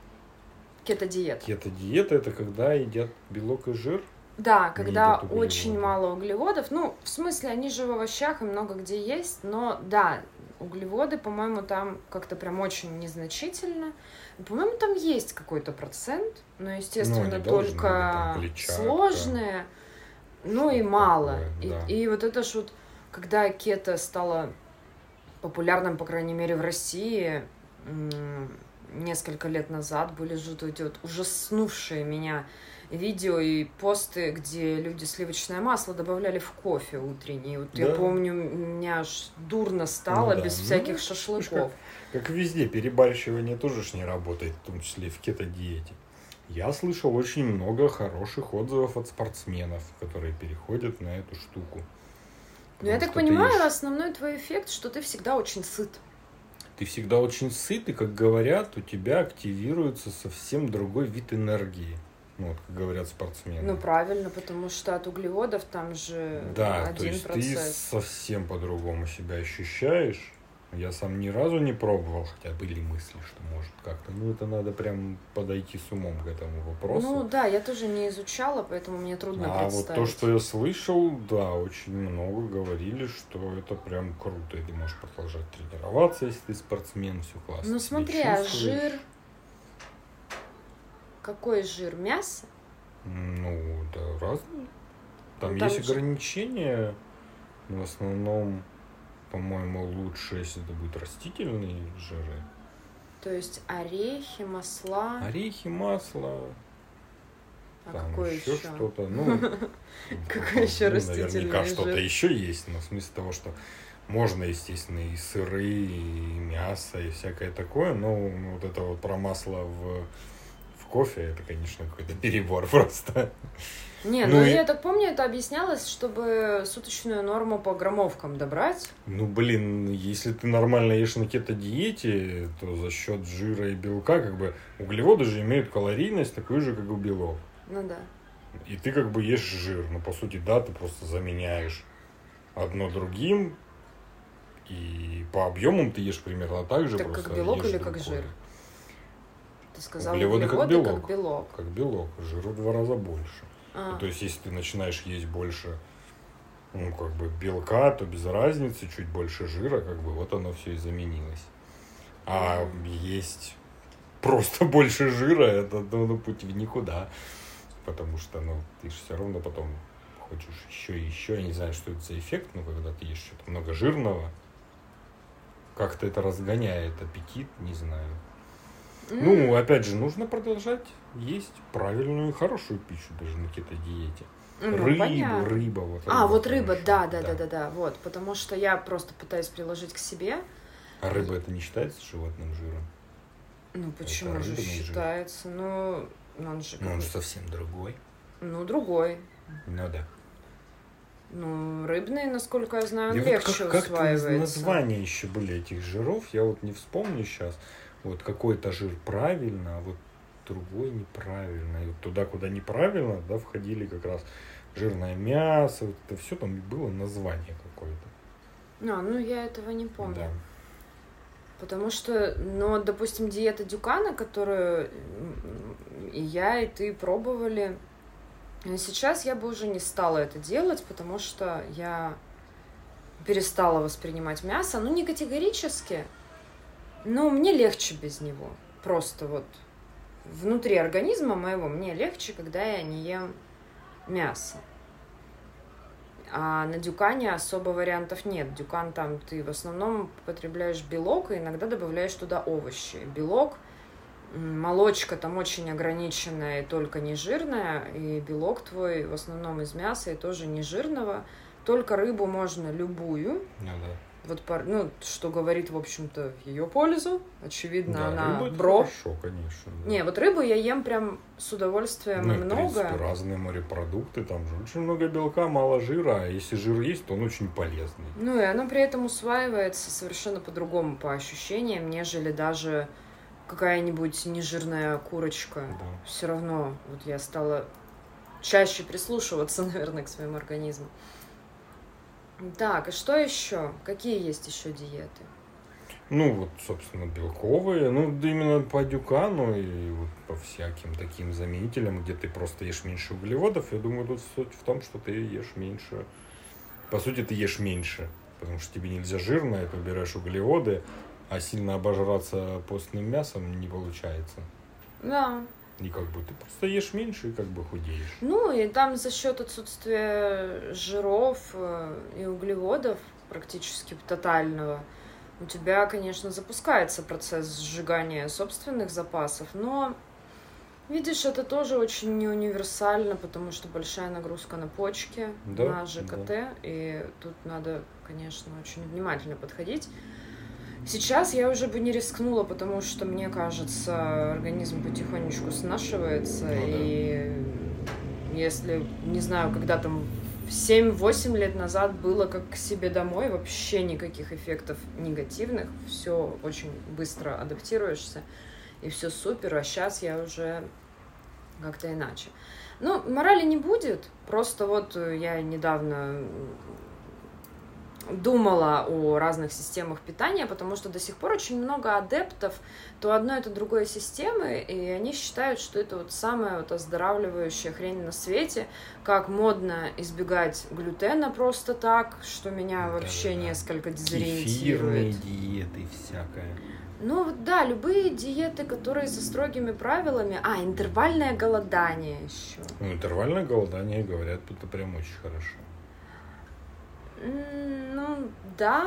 S1: Кето-диет.
S2: Кето-диета это когда едят белок и жир.
S1: Да, когда очень мало углеводов. Ну, в смысле, они же в овощах и много где есть, но да, углеводы, по-моему, там как-то прям очень незначительно. По-моему, там есть какой-то процент, но, естественно,
S2: Ну, должны быть,
S1: только
S2: клетчатка.
S1: сложные, ну и мало.
S2: такое, да.
S1: И, и вот это ж вот, когда кето стало популярным, по крайней мере, в России, несколько лет назад были же вот эти вот ужаснувшие меня видео и посты, где люди сливочное масло добавляли в кофе утренний. Вот я
S2: Да.
S1: помню, меня аж дурно стало
S2: Ну да.
S1: без
S2: Ну,
S1: всяких
S2: слушай,
S1: шашлыков. <laughs>
S2: Как и везде, перебарщивание тоже ж не работает, в том числе в кето-диете. Я слышал очень много хороших отзывов от спортсменов, которые переходят на эту штуку.
S1: Но я так понимаю,
S2: ешь-
S1: основной твой эффект, что ты всегда очень сыт.
S2: Ты всегда очень сыт, и, как говорят, у тебя активируется совсем другой вид энергии. Ну, вот, как говорят спортсмены.
S1: Ну, правильно, потому что от углеводов там же
S2: да, то
S1: один
S2: есть ты
S1: процесс.
S2: совсем по-другому себя ощущаешь. Я сам ни разу не пробовал, хотя были мысли, что может как-то. Ну, это надо прям подойти с умом к этому вопросу.
S1: Ну да, я тоже не изучала, поэтому мне трудно
S2: А вот
S1: представить.
S2: то, что я слышал, да, очень много говорили, что это прям круто. И ты можешь продолжать тренироваться, если ты спортсмен, все классно.
S1: Ну смотри, а жир... Какой жир? Мясо?
S2: Ну, да, разные. Там
S1: Ну, там
S2: есть
S1: же-
S2: ограничения, в основном, по-моему, лучше, если это будут растительные жиры.
S1: То есть орехи, масла.
S2: Орехи, масло,
S1: А
S2: там
S1: какой
S2: еще
S1: еще?
S2: что-то. Ну, <laughs>
S1: Какой еще
S2: ну,
S1: растительный
S2: Наверняка что-то еще есть, но в смысле того, что можно, естественно, и сыры, и мясо, и всякое такое, но ну, вот это вот про масло в кофе, это, конечно, какой-то перебор просто.
S1: Не,
S2: Ну
S1: ну,
S2: и-
S1: я так помню, это объяснялось, чтобы суточную норму по граммовкам добрать.
S2: Ну, блин, если ты нормально ешь на кето-диете, то за счет жира и белка, как бы, углеводы же имеют калорийность такую же, как и белок.
S1: Ну да.
S2: И ты как бы ешь жир. Ну, по сути, да, ты просто заменяешь одно другим. И по объемам ты ешь примерно так же.
S1: Так как
S2: просто
S1: белок
S2: ешь
S1: или как жир? Ты сказал
S2: Углеводы
S1: углеводы,
S2: как белок.
S1: как белок.
S2: Как белок. Жира в два раза больше.
S1: А,
S2: Ну, То есть, если ты начинаешь есть больше, ну, как бы белка, то без разницы, чуть больше жира, как бы вот оно все и заменилось. А есть просто <laughs> больше жира, это ну, ну, путь в никуда. Потому что, ну, ты же все равно потом хочешь еще и еще. Я не знаю, что это за эффект, но когда ты ешь что-то много жирного, как-то это разгоняет аппетит, не знаю. Ну, опять же, нужно продолжать есть правильную и хорошую пищу даже на кето-диете.
S1: ну,
S2: рыбу,
S1: понятно.
S2: рыба, вот
S1: А, вот рыба, да, да, да, да, да, вот, потому что я просто пытаюсь приложить к себе.
S2: А рыба это не считается животным жиром?
S1: Ну, почему же
S2: рыбный жир.
S1: считается? Ну, он же,
S2: Ну, он
S1: как-
S2: же совсем другой.
S1: ну, другой.
S2: Ну да.
S1: Ну, рыбный, насколько я знаю,
S2: вот
S1: легче
S2: как, как
S1: усваивается.
S2: названия еще были этих жиров, я вот не вспомню сейчас. Вот какой-то жир правильно, а вот другой неправильно. И вот туда, куда неправильно, да, входили как раз жирное мясо, вот это все там было название какое-то.
S1: А, ну, я этого не помню.
S2: Да.
S1: Потому что, ну, допустим, диета Дюкана, которую и я, и ты пробовали, э, сейчас я бы уже не стала это делать, потому что я перестала воспринимать мясо. Ну, не категорически, но мне легче без него. Просто вот внутри организма моего мне легче, когда я не ем мясо. А на дюкане особо вариантов нет. Дюкан там ты в основном потребляешь белок и иногда добавляешь туда овощи. Белок, молочка там очень ограниченная и только нежирная, и белок твой в основном из мяса и тоже нежирного. Только рыбу можно любую,
S2: Ну да.
S1: Вот, ну, что говорит, в общем-то, в ее пользу. Очевидно,
S2: да,
S1: она
S2: рыба
S1: бро.
S2: Хорошо, конечно. Да.
S1: Не, вот рыбу я ем прям с удовольствием
S2: ну,
S1: и
S2: и,
S1: много.
S2: В принципе, разные морепродукты, там же очень много белка, мало жира, а если жир есть, то он очень полезный.
S1: Ну и оно при этом усваивается совершенно по-другому по ощущениям, нежели даже какая-нибудь нежирная курочка.
S2: Да.
S1: Все равно вот я стала чаще прислушиваться, <laughs> наверное, к своему организму. Так, и что еще? Какие есть еще диеты?
S2: Ну, вот, собственно, белковые, ну, да именно по дюкану и вот по всяким таким заменителям, где ты просто ешь меньше углеводов, я думаю, тут суть в том, что ты ешь меньше. По сути, ты ешь меньше, потому что тебе нельзя жирное, ты убираешь углеводы, а сильно обожраться постным мясом не получается.
S1: Да,
S2: И как бы ты просто ешь меньше и как бы худеешь.
S1: Ну, и там за счет отсутствия жиров э, и углеводов практически тотального, у тебя, конечно, запускается процесс сжигания собственных запасов, но видишь, это тоже очень не универсально, потому что большая нагрузка на почки,
S2: Да,
S1: на ЖКТ,
S2: да.
S1: и тут надо, конечно, очень внимательно подходить. Сейчас я уже бы не рискнула, потому что, мне кажется, организм потихонечку снашивается,
S2: Ну да.
S1: и если, не знаю, когда там 7-8 лет назад было как к себе домой, вообще никаких эффектов негативных, все очень быстро адаптируешься, и все супер, а сейчас я уже как-то иначе. Ну, морали не будет, просто вот я недавно думала о разных системах питания, потому что до сих пор очень много адептов то одной, то другой системы, и они считают, что это вот самая вот оздоравливающая хрень на свете, как модно избегать глютена просто так, что меня
S2: Да,
S1: вообще
S2: да,
S1: несколько
S2: Кефирные
S1: дезориентирует.
S2: диеты всякое.
S1: Ну вот да, любые диеты, которые со строгими правилами. А, интервальное голодание еще.
S2: Ну, интервальное голодание, говорят, это прям очень хорошо.
S1: Ну, да,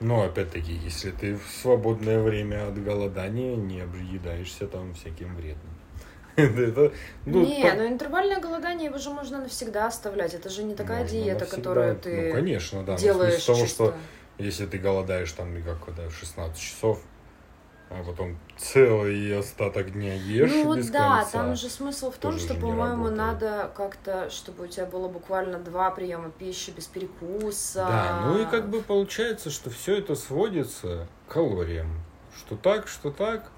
S2: Но опять-таки, если ты в свободное время от голодания не объедаешься там всяким вредным. <laughs> Это, ну,
S1: не,
S2: по-
S1: ну интервальное голодание его же можно навсегда оставлять. Это же не такая
S2: можно
S1: диета,
S2: навсегда.
S1: которую ты
S2: Ну, конечно, да.
S1: делаешь
S2: того,
S1: чисто.
S2: что если ты голодаешь там, и как когда, 16 часов, а потом целый остаток дня ешь
S1: Ну вот
S2: без
S1: да,
S2: конца.
S1: там же смысл в том,
S2: тоже
S1: что, по-моему, надо как-то, чтобы у тебя было буквально два приема пищи без перекуса.
S2: Да, ну и как бы получается, что все это сводится к калориям. Что так, что так.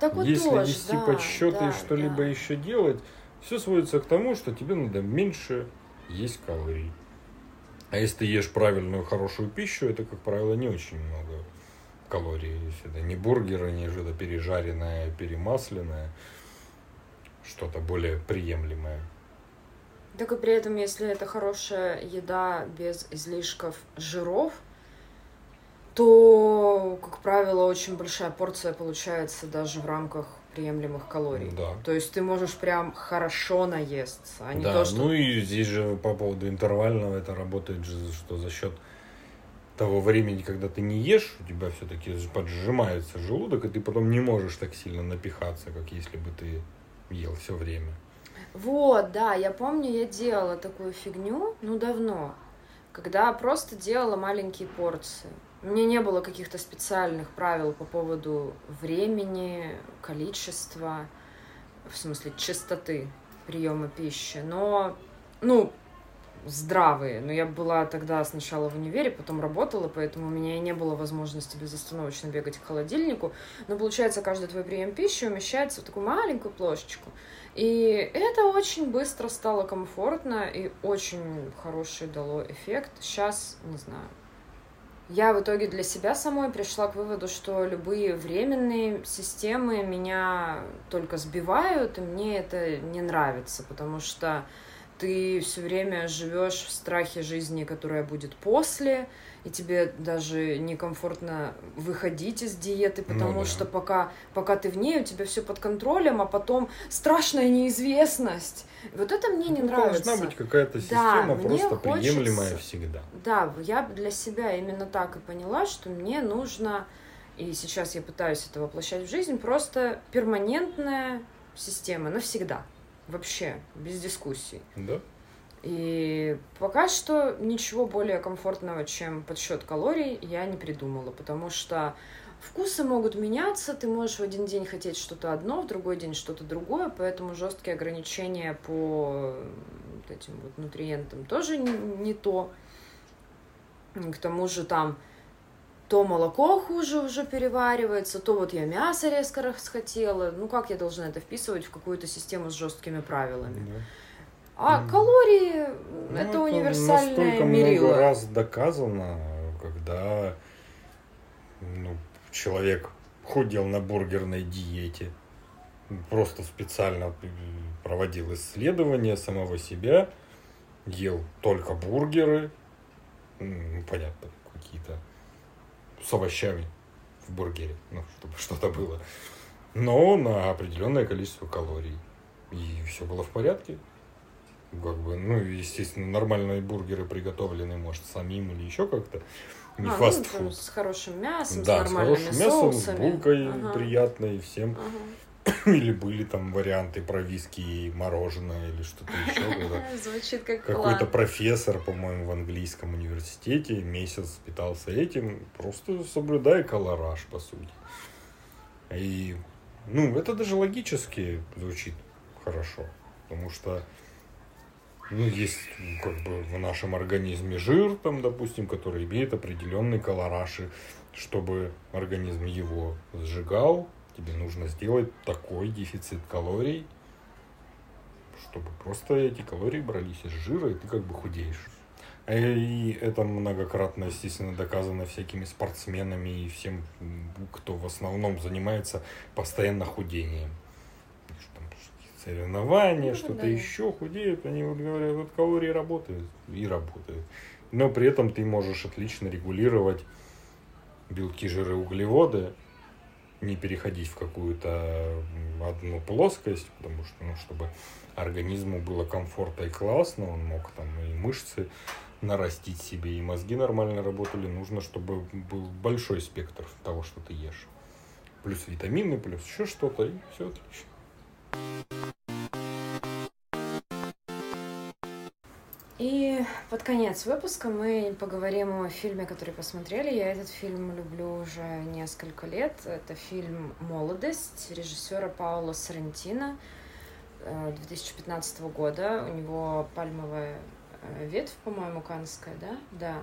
S1: так вот
S2: Если
S1: тоже,
S2: вести
S1: да,
S2: подсчеты
S1: да,
S2: и что-либо
S1: да.
S2: еще делать, все сводится к тому, что тебе надо меньше есть калорий. А если ты ешь правильную, хорошую пищу, это, как правило, не очень много калорий. Это не бургеры, не что-то пережаренное, перемасленное, что-то более приемлемое.
S1: Так и при этом, если это хорошая еда без излишков жиров, то, как правило, очень большая порция получается даже в рамках приемлемых калорий.
S2: Да.
S1: То есть ты можешь прям хорошо наесться, а не
S2: да,
S1: то, что...
S2: ну и здесь же по поводу интервального это работает же, что за счет того времени, когда ты не ешь, у тебя все-таки поджимается желудок, и ты потом не можешь так сильно напихаться, как если бы ты ел все время.
S1: Вот, да, я помню, я делала такую фигню, ну, давно, когда просто делала маленькие порции. У меня не было каких-то специальных правил по поводу времени, количества, в смысле частоты приема пищи, но, ну, здравые. Но я была тогда сначала в универе, потом работала, поэтому у меня и не было возможности безостановочно бегать к холодильнику. Но получается, каждый твой прием пищи умещается в такую маленькую плошечку. И это очень быстро стало комфортно и очень хороший дало эффект. Сейчас, не знаю. Я в итоге для себя самой пришла к выводу, что любые временные системы меня только сбивают, и мне это не нравится, потому что ты все время живешь в страхе жизни, которая будет после, и тебе даже некомфортно выходить из диеты,
S2: Ну
S1: потому
S2: да.
S1: что пока, пока ты в ней, у тебя все под контролем, а потом страшная неизвестность. Вот это мне не
S2: Ну,
S1: нравится.
S2: Должна быть какая-то
S1: Да,
S2: система
S1: мне
S2: просто
S1: хочется-
S2: приемлемая всегда.
S1: Да, я для себя именно так и поняла, что мне нужно, и сейчас я пытаюсь это воплощать в жизнь, просто перманентная система навсегда. Вообще, без дискуссий.
S2: Да?
S1: И пока что ничего более комфортного, чем подсчет калорий, я не придумала, потому что вкусы могут меняться, ты можешь в один день хотеть что-то одно, в другой день что-то другое, поэтому жесткие ограничения по вот этим вот нутриентам тоже не, не то. К тому же там то молоко хуже уже переваривается, то вот я мясо резко расхотела. Ну как я должна это вписывать в какую-то систему с жесткими правилами? Да. А mm. калории ну, это, это универсальное мерило.
S2: много раз доказано, когда ну, человек худел на бургерной диете, просто специально проводил исследования самого себя, ел только бургеры, ну, понятно, какие-то с овощами в бургере, ну, чтобы что-то было. Но на определенное количество калорий. И все было в порядке. Как бы, ну, естественно, нормальные бургеры приготовлены, может, самим или еще как-то. Не а, фастфуд. Ну,
S1: с хорошим мясом,
S2: да, с нормальными с хорошим мясом, соусами. с булкой ага. приятной всем. Ага. <coughs> Или были там варианты про виски и мороженое или что-то еще. <laughs>
S1: Звучит как
S2: Какой-то профессор, по-моему, в английском университете месяц питался этим, просто соблюдая колораж, по сути. И, ну, это даже логически звучит хорошо, потому что ну, есть как бы в нашем организме жир, там, допустим, который имеет определенный колораж, и чтобы организм его сжигал, тебе нужно сделать такой дефицит калорий, чтобы просто эти калории брались из жира, и ты как бы худеешь. И это многократно, естественно, доказано всякими спортсменами и всем, кто в основном занимается постоянно худением. Там соревнования, ну, что-то да. еще худеют, они вот говорят, вот калории работают и работают. Но при этом ты можешь отлично регулировать белки, жиры, углеводы, не переходить в какую-то одну плоскость, потому что, ну, чтобы организму было комфортно и классно, он мог там и мышцы нарастить себе, и мозги нормально работали, нужно, чтобы был большой спектр того, что ты ешь. Плюс витамины, плюс еще что-то, и все отлично.
S1: И под конец выпуска мы поговорим о фильме, который посмотрели. Я этот фильм люблю уже несколько лет. Это фильм «Молодость» режиссера Паула Сарантино 2015 э, года. У него пальмовая э, ветвь, по-моему, канская, да? Да.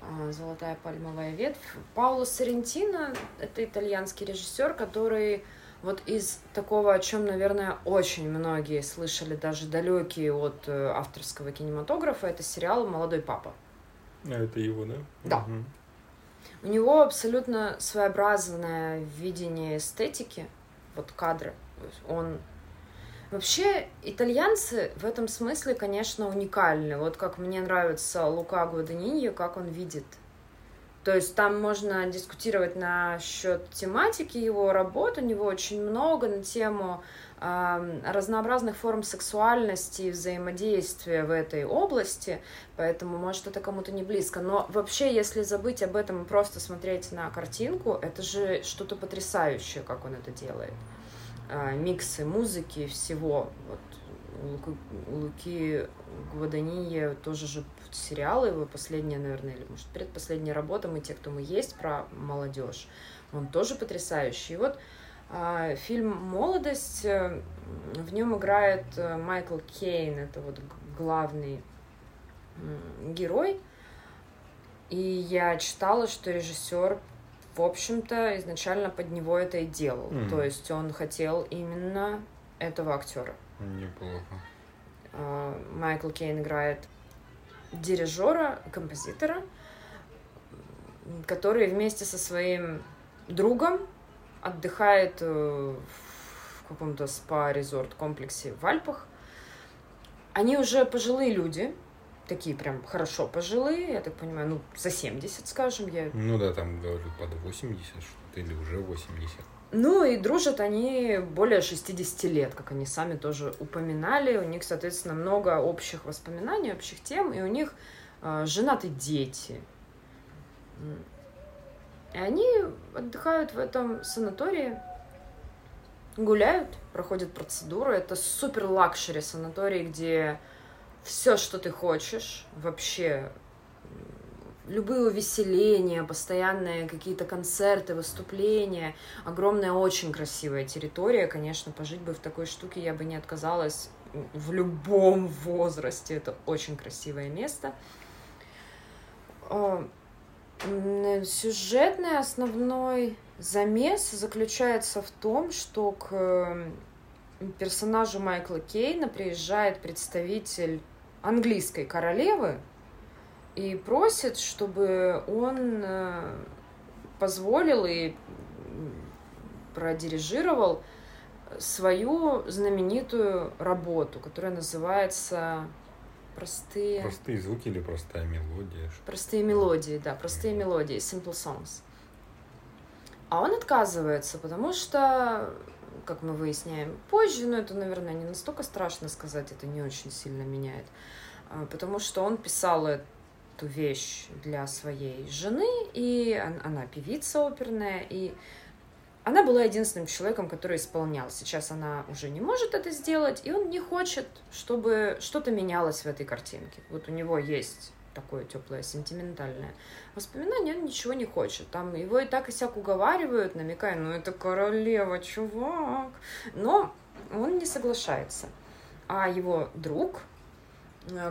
S1: А, Золотая пальмовая ветвь. Пауло Сарентино — это итальянский режиссер, который вот из такого, о чем, наверное, очень многие слышали, даже далекие от э, авторского кинематографа, это сериал «Молодой папа».
S2: А это его, да?
S1: Да. Угу. У него абсолютно своеобразное видение эстетики, вот кадры. Он Вообще, итальянцы в этом смысле, конечно, уникальны. Вот как мне нравится Лука Гваданиньо, как он видит то есть там можно дискутировать насчет тематики его работ, у него очень много на тему разнообразных форм сексуальности и взаимодействия в этой области, поэтому, может, это кому-то не близко. Но вообще, если забыть об этом и просто смотреть на картинку, это же что-то потрясающее, как он это делает. Э, миксы музыки, всего. Вот у Луки Гвадании тоже же сериалы, его последняя, наверное, или, может, предпоследняя работа, мы те, кто мы есть, про молодежь. Он тоже потрясающий. И вот а, фильм «Молодость», э, в нем играет э, Майкл Кейн, это вот главный герой. И я читала, что режиссер, в общем-то, изначально под него это и делал. Mm. То есть он хотел именно этого актера.
S2: Неплохо.
S1: А, Майкл Кейн играет дирижера, композитора, который вместе со своим другом отдыхает э, в каком-то спа-резорт-комплексе в Альпах. Они уже пожилые люди, такие прям хорошо пожилые, я так понимаю, ну, за 70, скажем, я...
S2: Ну да, там говорят под 80 что-то, или уже 80.
S1: Ну и дружат они более 60 лет, как они сами тоже упоминали. У них, соответственно, много общих воспоминаний, общих тем, и у них э, женаты дети. И они отдыхают в этом санатории, гуляют, проходят процедуры. Это супер luxury санаторий, где все, что ты хочешь, вообще любые увеселения, постоянные какие-то концерты, выступления. Огромная, очень красивая территория. Конечно, пожить бы в такой штуке я бы не отказалась в любом возрасте. Это очень красивое место. Сюжетный основной замес заключается в том, что к персонажу Майкла Кейна приезжает представитель английской королевы, и просит, чтобы он э, позволил и продирижировал свою знаменитую работу, которая называется простые...
S2: Простые звуки или простая мелодия?
S1: Простые мелодии, да, простые мелодии, simple songs. А он отказывается, потому что, как мы выясняем позже, но это, наверное, не настолько страшно сказать, это не очень сильно меняет, а, потому что он писал эту вещь для своей жены, и она певица оперная, и она была единственным человеком, который исполнял. Сейчас она уже не может это сделать, и он не хочет, чтобы что-то менялось в этой картинке. Вот у него есть такое теплое, сентиментальное воспоминание, он ничего не хочет. Там его и так и сяк уговаривают, намекая, ну это королева, чувак. Но он не соглашается. А его друг,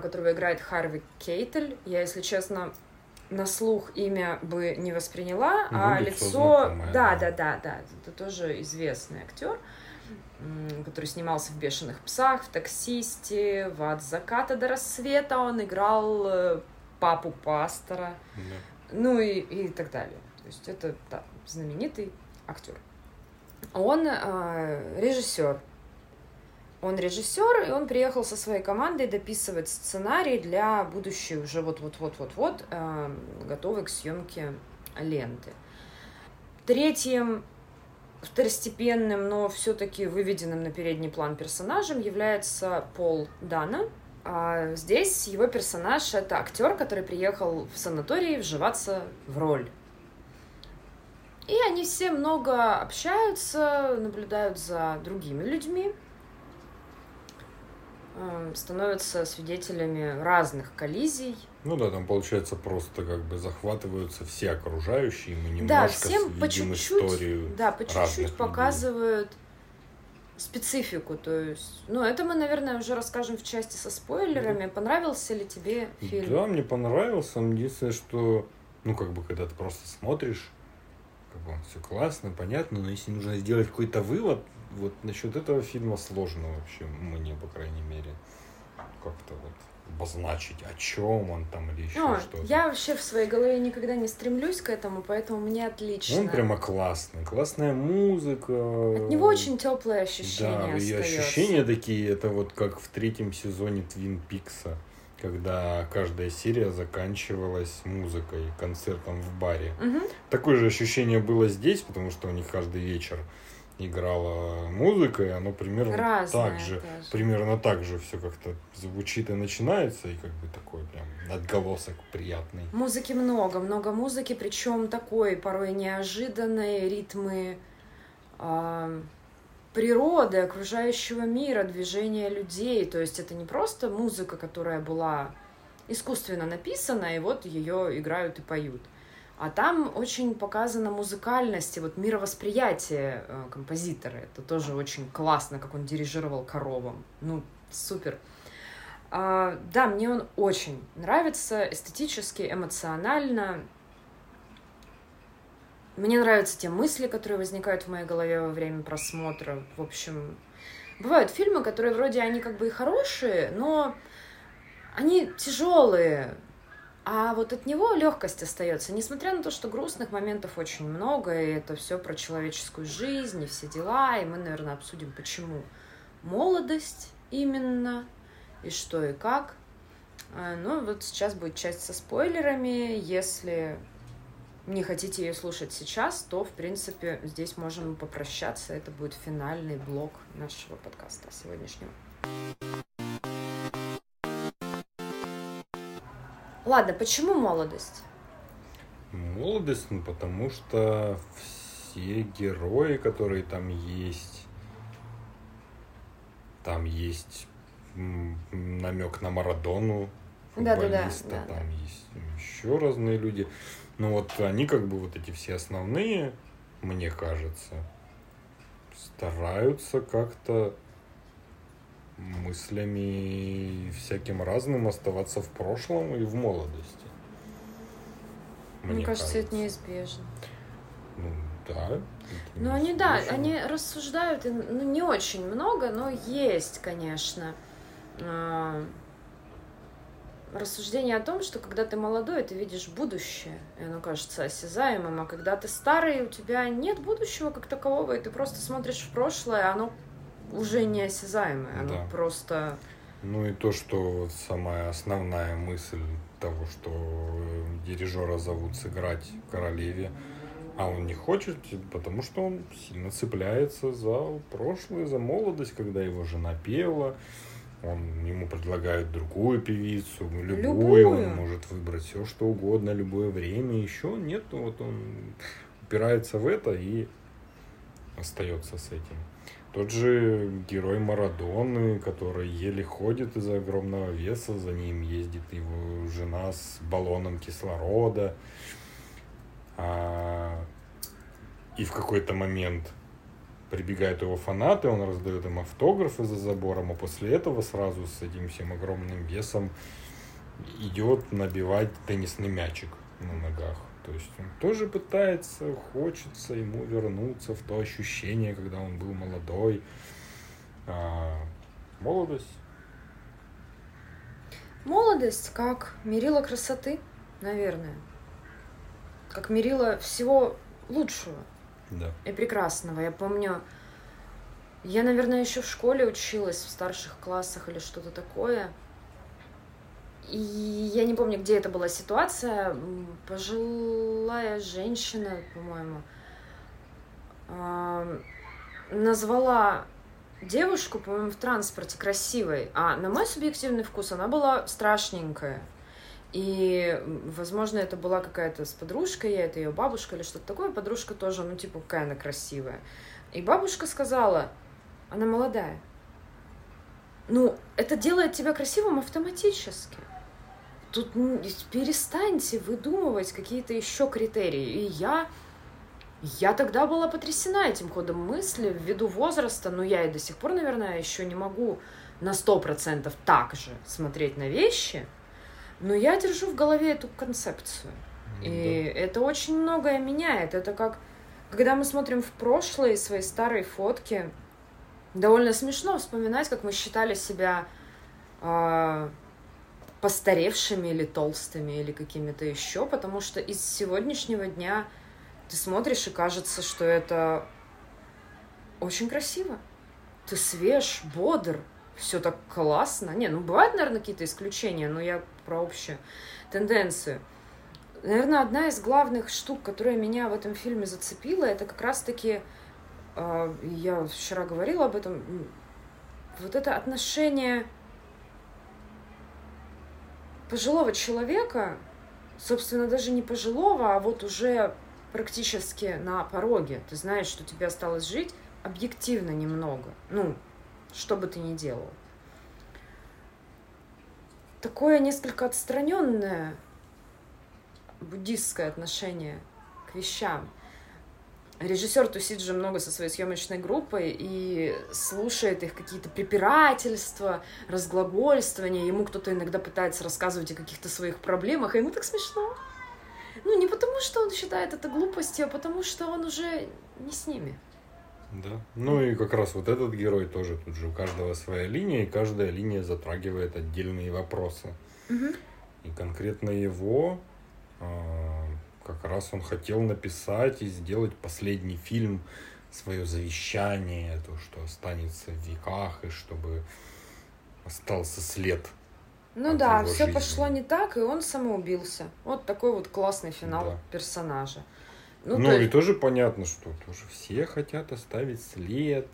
S1: которого играет Харви Кейтель. Я, если честно, на слух имя бы не восприняла, ну, а лицо... Да, да, да, да. Это тоже известный актер, который снимался в «Бешеных псах», в «Таксисте», в «От заката до рассвета» он играл э, папу пастора, да. ну и, и так далее. То есть это да, знаменитый актер. Он э, режиссер он режиссер, и он приехал со своей командой дописывать сценарий для будущей уже вот-вот-вот-вот-вот э, готовой к съемке ленты. Третьим второстепенным, но все-таки выведенным на передний план персонажем является Пол Дана. А здесь его персонаж это актер, который приехал в санаторий вживаться в роль. И они все много общаются, наблюдают за другими людьми, становятся свидетелями разных коллизий.
S2: Ну да, там получается просто как бы захватываются все окружающие, мы немножко
S1: да, всем по чуть-чуть, историю Да, по чуть-чуть показывают людей. специфику, то есть, ну это мы, наверное, уже расскажем в части со спойлерами. Да. Понравился ли тебе фильм?
S2: Да, мне понравился. Единственное, что, ну как бы, когда ты просто смотришь, как бы все классно, понятно, но если нужно сделать какой-то вывод, вот насчет этого фильма сложно вообще мне, по крайней мере, как-то вот обозначить, о чем он там или еще ну, что-то.
S1: Я вообще в своей голове никогда не стремлюсь к этому, поэтому мне отлично.
S2: Он прямо классный, классная музыка.
S1: От него очень теплые ощущения. Да,
S2: остается. и ощущения такие, это вот как в третьем сезоне Твин Пикса, когда каждая серия заканчивалась музыкой, концертом в баре.
S1: Угу.
S2: Такое же ощущение было здесь, потому что у них каждый вечер играла музыка, и оно примерно Разное так же, тоже. примерно так же все как-то звучит и начинается, и как бы такой прям отголосок приятный.
S1: Музыки много, много музыки, причем такой порой неожиданной ритмы э, природы, окружающего мира, движения людей. То есть это не просто музыка, которая была искусственно написана, и вот ее играют и поют. А там очень показана музыкальность и вот мировосприятие э, композитора. Это тоже очень классно, как он дирижировал коровам. Ну, супер. А, да, мне он очень нравится эстетически, эмоционально. Мне нравятся те мысли, которые возникают в моей голове во время просмотра. В общем, бывают фильмы, которые вроде они как бы и хорошие, но они тяжелые, а вот от него легкость остается, несмотря на то, что грустных моментов очень много, и это все про человеческую жизнь и все дела, и мы, наверное, обсудим, почему молодость именно, и что и как. А, ну, вот сейчас будет часть со спойлерами. Если не хотите ее слушать сейчас, то, в принципе, здесь можем попрощаться. Это будет финальный блок нашего подкаста сегодняшнего. Ладно, почему молодость?
S2: Молодость, ну потому что все герои, которые там есть, там есть намек на Марадону,
S1: Да, да,
S2: футболиста,
S1: да, да,
S2: там есть еще разные люди. Но вот они как бы вот эти все основные, мне кажется, стараются как-то мыслями и всяким разным оставаться в прошлом и в молодости.
S1: Мне, кажется, это неизбежно.
S2: Ну, да.
S1: Ну, они, да, они рассуждают, ну, не очень много, но есть, конечно, а, рассуждение о том, что когда ты молодой, ты видишь будущее, и оно кажется осязаемым, а когда ты старый, у тебя нет будущего как такового, и ты просто смотришь в прошлое, а оно уже не осязаемое, оно
S2: Да.
S1: просто...
S2: Ну и то, что самая основная мысль того, что э, дирижера зовут сыграть королеве, а он не хочет, потому что он сильно цепляется за прошлое, за молодость, когда его жена пела, он ему предлагают другую певицу, любую,
S1: Любую.
S2: он может выбрать все, что угодно, любое время, еще нет, вот он упирается в это и остается с этим. Тот же герой Марадоны, который еле ходит из-за огромного веса, за ним ездит его жена с баллоном кислорода. А, И в какой-то момент прибегают его фанаты, он раздает им автографы за забором, а после этого сразу с этим всем огромным весом идет набивать теннисный мячик на ногах. То есть он тоже пытается, хочется ему вернуться в то ощущение, когда он был молодой. А, молодость.
S1: Молодость как мерило красоты, наверное. Как мерило всего лучшего.
S2: Да.
S1: и прекрасного. Я помню, я, наверное, еще в школе училась в старших классах или что-то такое. И я не помню, где это была ситуация. Пожилая женщина, по-моему, назвала девушку, по-моему, в транспорте красивой. А на мой субъективный вкус она была страшненькая. И, возможно, это была какая-то с подружкой, это ее бабушка или что-то такое. Подружка тоже, ну, типа, какая она красивая. И бабушка сказала, она молодая. Ну, это делает тебя красивым автоматически. Тут перестаньте выдумывать какие-то еще критерии. И я, я тогда была потрясена этим ходом мысли ввиду возраста. Но я и до сих пор, наверное, еще не могу на сто процентов так же смотреть на вещи. Но я держу в голове эту концепцию. И это очень многое меняет. Это как, когда мы смотрим в прошлое свои старые фотки, довольно смешно вспоминать, как мы считали себя а, постаревшими или толстыми или какими-то еще, потому что из сегодняшнего дня ты смотришь и кажется, что это очень красиво. Ты свеж, бодр, все так классно. Не, ну бывают, наверное, какие-то исключения, но я про общую тенденцию. Наверное, одна из главных штук, которая меня в этом фильме зацепила, это как раз-таки, э, я вчера говорила об этом, вот это отношение пожилого человека, собственно, даже не пожилого, а вот уже практически на пороге. Ты знаешь, что тебе осталось жить объективно немного. Ну, что бы ты ни делал. Такое несколько отстраненное буддистское отношение к вещам. Режиссер тусит же много со своей съемочной группой и слушает их какие-то препирательства, разглагольствования. Ему кто-то иногда пытается рассказывать о каких-то своих проблемах, а ему так смешно. Ну, не потому, что он считает это глупостью, а потому, что он уже не с ними.
S2: Да. Ну и как раз вот этот герой тоже тут же у каждого своя линия, и каждая линия затрагивает отдельные вопросы. И конкретно его а, как раз он хотел написать и сделать последний фильм, свое завещание, то, что останется в веках, и чтобы остался след.
S1: Ну да, все
S2: жизни.
S1: пошло не так, и он самоубился. Вот такой вот классный финал
S2: Да.
S1: персонажа. Ну,
S2: Ну,
S1: то
S2: и тоже понятно, что тоже все хотят оставить след,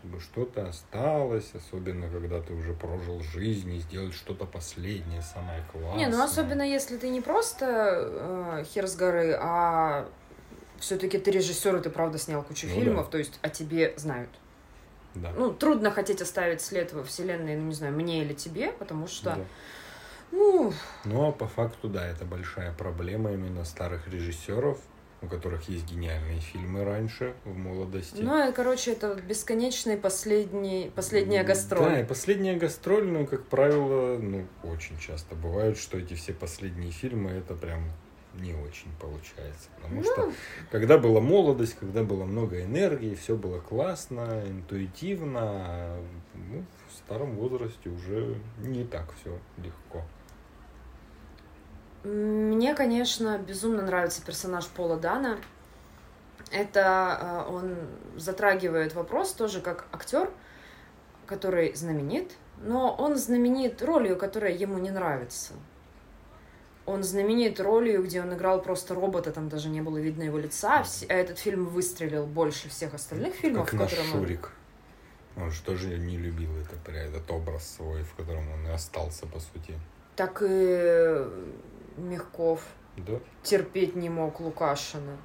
S2: чтобы что-то осталось, особенно когда ты уже прожил жизнь и сделать что-то последнее, самое классное.
S1: Не, ну особенно если ты не просто э, хер с горы, а все-таки ты режиссер, и ты правда снял кучу
S2: Ну
S1: фильмов, то есть о тебе знают.
S2: Да.
S1: Ну, трудно хотеть оставить след во вселенной, ну, не знаю, мне или тебе, потому что,
S2: Да.
S1: ну,
S2: Ну, а по факту, да, это большая проблема именно старых режиссеров, у которых есть гениальные фильмы раньше, в молодости.
S1: ну, и, короче, это бесконечный последний, последняя гастроль.
S2: Да, и последняя гастроль, ну, как правило, ну, очень часто бывает, что эти все последние фильмы, это прям не очень получается. Потому что
S1: Ну,
S2: когда была молодость, когда было много энергии, все было классно, интуитивно, а, ну, в старом возрасте уже не так все легко.
S1: Мне, конечно, безумно нравится персонаж Пола Дана. Это э, он затрагивает вопрос тоже как актер, который знаменит, но он знаменит ролью, которая ему не нравится. Он знаменит ролью, где он играл просто робота, там даже не было видно его лица, а этот фильм выстрелил больше всех остальных фильмов,
S2: как
S1: в
S2: наш
S1: котором он-
S2: Шурик. Он же тоже не любил это, этот образ свой, в котором он и остался, по сути.
S1: так и Мягков
S2: Да,
S1: терпеть не мог Лукашина.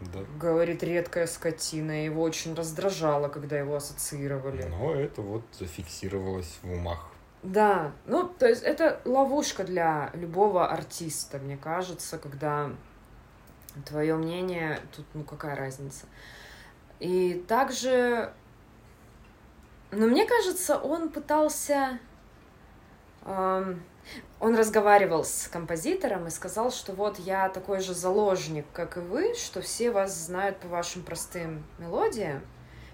S2: да.
S1: Говорит, редкая скотина. Его очень раздражало, когда его ассоциировали.
S2: Но это вот зафиксировалось в умах.
S1: Да, ну, то есть это ловушка для любого артиста, мне кажется, когда твое мнение, тут, ну, какая разница. И также, ну, мне кажется, он пытался... он разговаривал с композитором и сказал, что вот я такой же заложник, как и вы, что все вас знают по вашим простым мелодиям,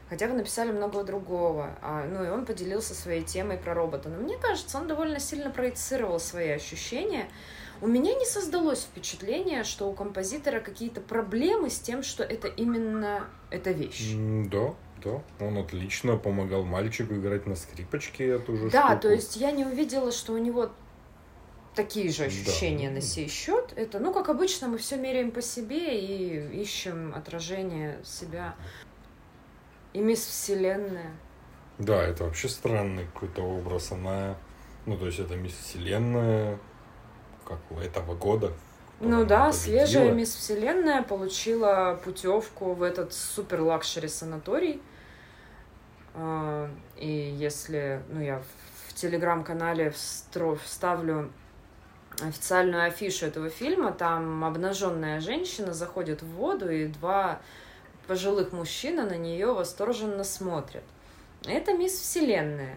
S1: хотя вы написали много другого. А, ну и он поделился своей темой про робота. Но мне кажется, он довольно сильно проецировал свои ощущения. У меня не создалось впечатление, что у композитора какие-то проблемы с тем, что это именно эта вещь.
S2: Да, да. Он отлично помогал мальчику играть на скрипочке эту же
S1: Да,
S2: штуку.
S1: то есть я не увидела, что у него такие же ощущения
S2: Да.
S1: на сей счет. Это, ну, как обычно, мы все меряем по себе и ищем отражение себя. И мисс Вселенная.
S2: Да, это вообще странный какой-то образ. Она, ну, то есть это мисс Вселенная, как у этого года.
S1: Ну да, свежая мисс Вселенная получила путевку в этот супер luxury санаторий. А, И если, ну я в- телеграм-канале вставлю официальную афишу этого фильма, там обнаженная женщина заходит в воду, и два пожилых мужчина на нее восторженно смотрят. Это мисс Вселенная.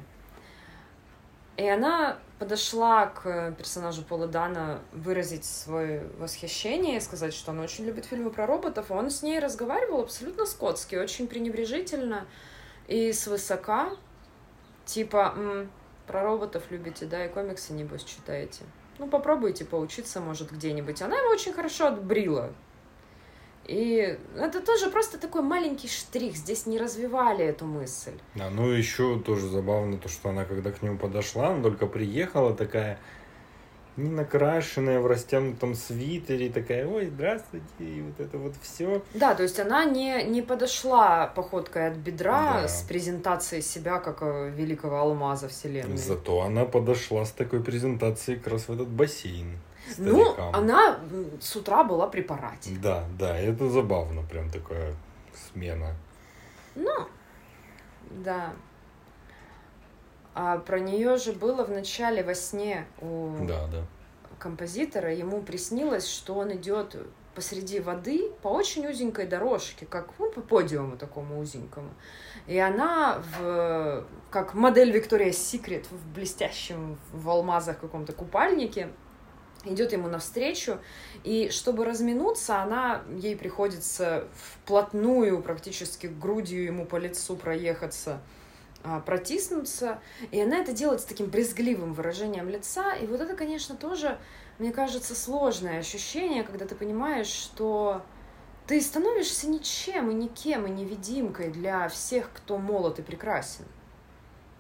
S1: И она подошла к персонажу Пола Дана выразить свое восхищение и сказать, что она очень любит фильмы про роботов. И он с ней разговаривал абсолютно скотски, очень пренебрежительно и свысока. Типа, «М, про роботов любите, да, и комиксы, небось, читаете. Ну, попробуйте поучиться, может, где-нибудь. Она его очень хорошо отбрила. И это тоже просто такой маленький штрих. Здесь не развивали эту мысль.
S2: Да, ну еще тоже забавно то, что она когда к нему подошла, она только приехала такая не накрашенная в растянутом свитере, такая, ой, здравствуйте, и вот это вот все.
S1: Да, то есть она не, не подошла походкой от бедра
S2: Да.
S1: с презентацией себя как э, великого алмаза вселенной.
S2: Зато она подошла с такой презентацией как раз в этот бассейн.
S1: Ну,
S2: старикам.
S1: она м, с утра была при параде.
S2: Да, да, это забавно, прям такая смена.
S1: Ну, да. А про нее же было в начале во сне у
S2: Да, да.
S1: композитора. Ему приснилось, что он идет посреди воды по очень узенькой дорожке, как ну, по подиуму такому узенькому. И она в, как модель Виктория Секрет в блестящем в алмазах каком-то купальнике идет ему навстречу, и чтобы разминуться, она, ей приходится вплотную, практически грудью ему по лицу проехаться, протиснуться, и она это делает с таким брезгливым выражением лица, и вот это, конечно, тоже, мне кажется, сложное ощущение, когда ты понимаешь, что ты становишься ничем и никем, и невидимкой для всех, кто молод и прекрасен.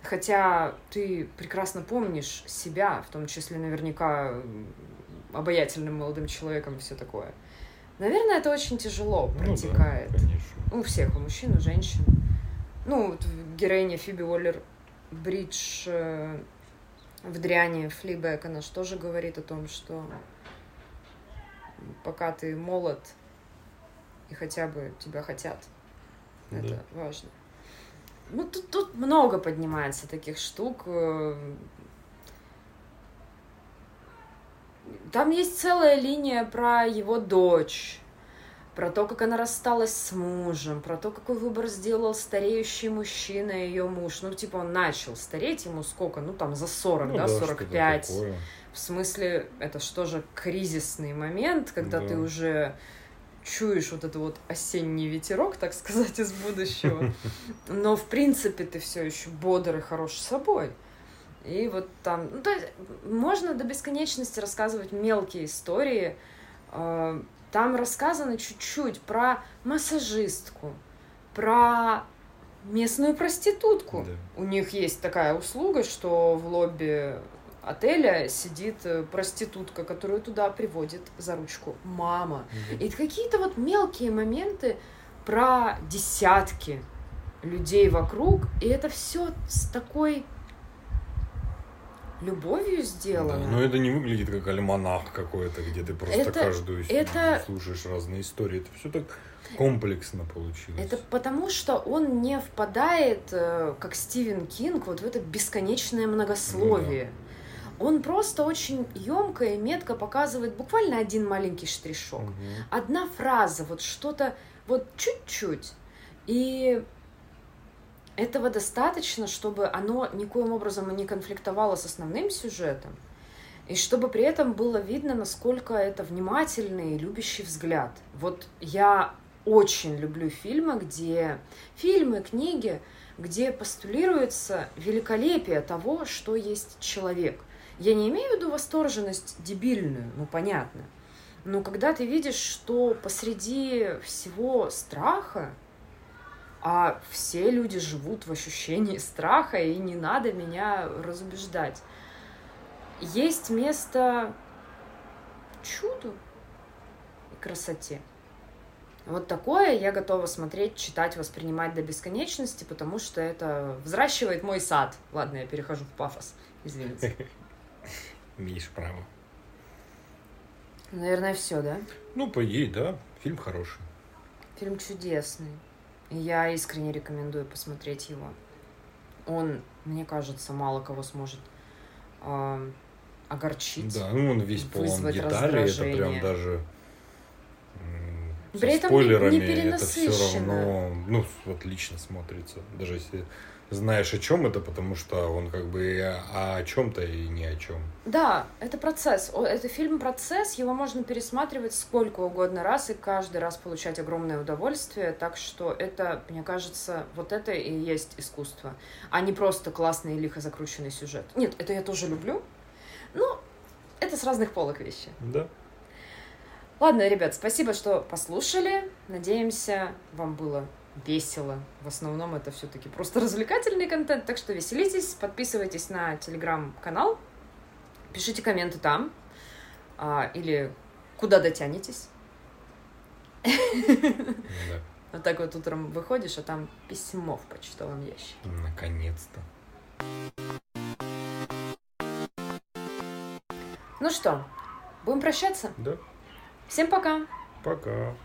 S1: Хотя ты прекрасно помнишь себя, в том числе наверняка обаятельным молодым человеком и все такое. Наверное, это очень тяжело
S2: Ну да,
S1: протекает.
S2: конечно.
S1: У всех, у мужчин, у женщин. Ну, вот героиня Фиби Уоллер Бридж э, в дряне Флибэк, она же тоже говорит о том, что пока ты молод и хотя бы тебя хотят, это
S2: Да.
S1: важно. ну, тут, тут много поднимается таких штук. э. Там есть целая линия про его дочь, про то, как она рассталась с мужем, про то, какой выбор сделал стареющий мужчина, ее муж. Ну, типа, он начал стареть, ему сколько? Ну, там, за 40,
S2: Ну
S1: да,
S2: что-то
S1: 45.
S2: такое.
S1: В смысле, это что же кризисный момент, когда
S2: Да.
S1: ты уже чуешь вот этот вот осенний ветерок, так сказать, из будущего. <laughs> Но, в принципе, ты все еще бодр и хорош собой. И вот там, ну, то есть, можно до бесконечности рассказывать мелкие истории. Там рассказано чуть-чуть про массажистку, про местную проститутку.
S2: Да.
S1: У них есть такая услуга, что в лобби отеля сидит э, проститутка, которую туда приводит за ручку мама.
S2: Мгм.
S1: И какие-то вот мелкие моменты про десятки людей вокруг, и это все с такой любовью
S2: Да,
S1: сделано.
S2: но это не выглядит как альманах какой-то, где ты просто
S1: Это-
S2: каждую
S1: это-
S2: слушаешь разные истории. Это все так комплексно получилось.
S1: Это потому, что он не впадает, э, как Стивен Кинг, вот в это бесконечное многословие. Он просто очень емко и метко показывает буквально один маленький штришок.
S2: Мгм.
S1: одна фраза, вот что-то, вот чуть-чуть. И этого достаточно, чтобы оно никоим образом не конфликтовало с основным сюжетом, и чтобы при этом было видно, насколько это внимательный и любящий взгляд. Вот я очень люблю фильмы, где фильмы, книги, где постулируется великолепие того, что есть человек. Я не имею в виду восторженность дебильную, ну понятно. Но когда ты видишь, что посреди всего страха, а все люди живут в ощущении страха, и не надо меня разубеждать, есть место чуду и красоте. Вот такое я готова смотреть, читать, воспринимать до бесконечности, потому что это взращивает мой сад. Ладно, я перехожу в пафос. Извините.
S2: Имеешь право.
S1: Наверное, все, да?
S2: Ну, по идее, да. Фильм хороший.
S1: Фильм чудесный. Я искренне рекомендую посмотреть его. Он, мне кажется, мало кого сможет а, огорчить.
S2: Да, ну он весь полон деталей. Это прям
S1: раздражение.
S2: даже со
S1: При этом
S2: спойлерами
S1: не
S2: это все равно, ну, отлично смотрится. Даже если знаешь о чем это, потому что он как бы о, о чем-то и не о чем.
S1: Да, это процесс. Это фильм-процесс, его можно пересматривать сколько угодно раз и каждый раз получать огромное удовольствие. Так что это, мне кажется, вот это и есть искусство, а не просто классный и лихо закрученный сюжет. Нет, это я тоже люблю, но это с разных полок вещи.
S2: Да.
S1: Ладно, ребят, спасибо, что послушали. Надеемся, вам было весело. В основном это все-таки просто развлекательный контент, так что веселитесь, подписывайтесь на телеграм-канал, пишите комменты там а, или куда дотянетесь.
S2: да.
S1: Вот так вот утром выходишь, а там письмо в почтовом ящике.
S2: Наконец-то.
S1: Ну что, будем прощаться?
S2: Да.
S1: Всем пока!
S2: Пока.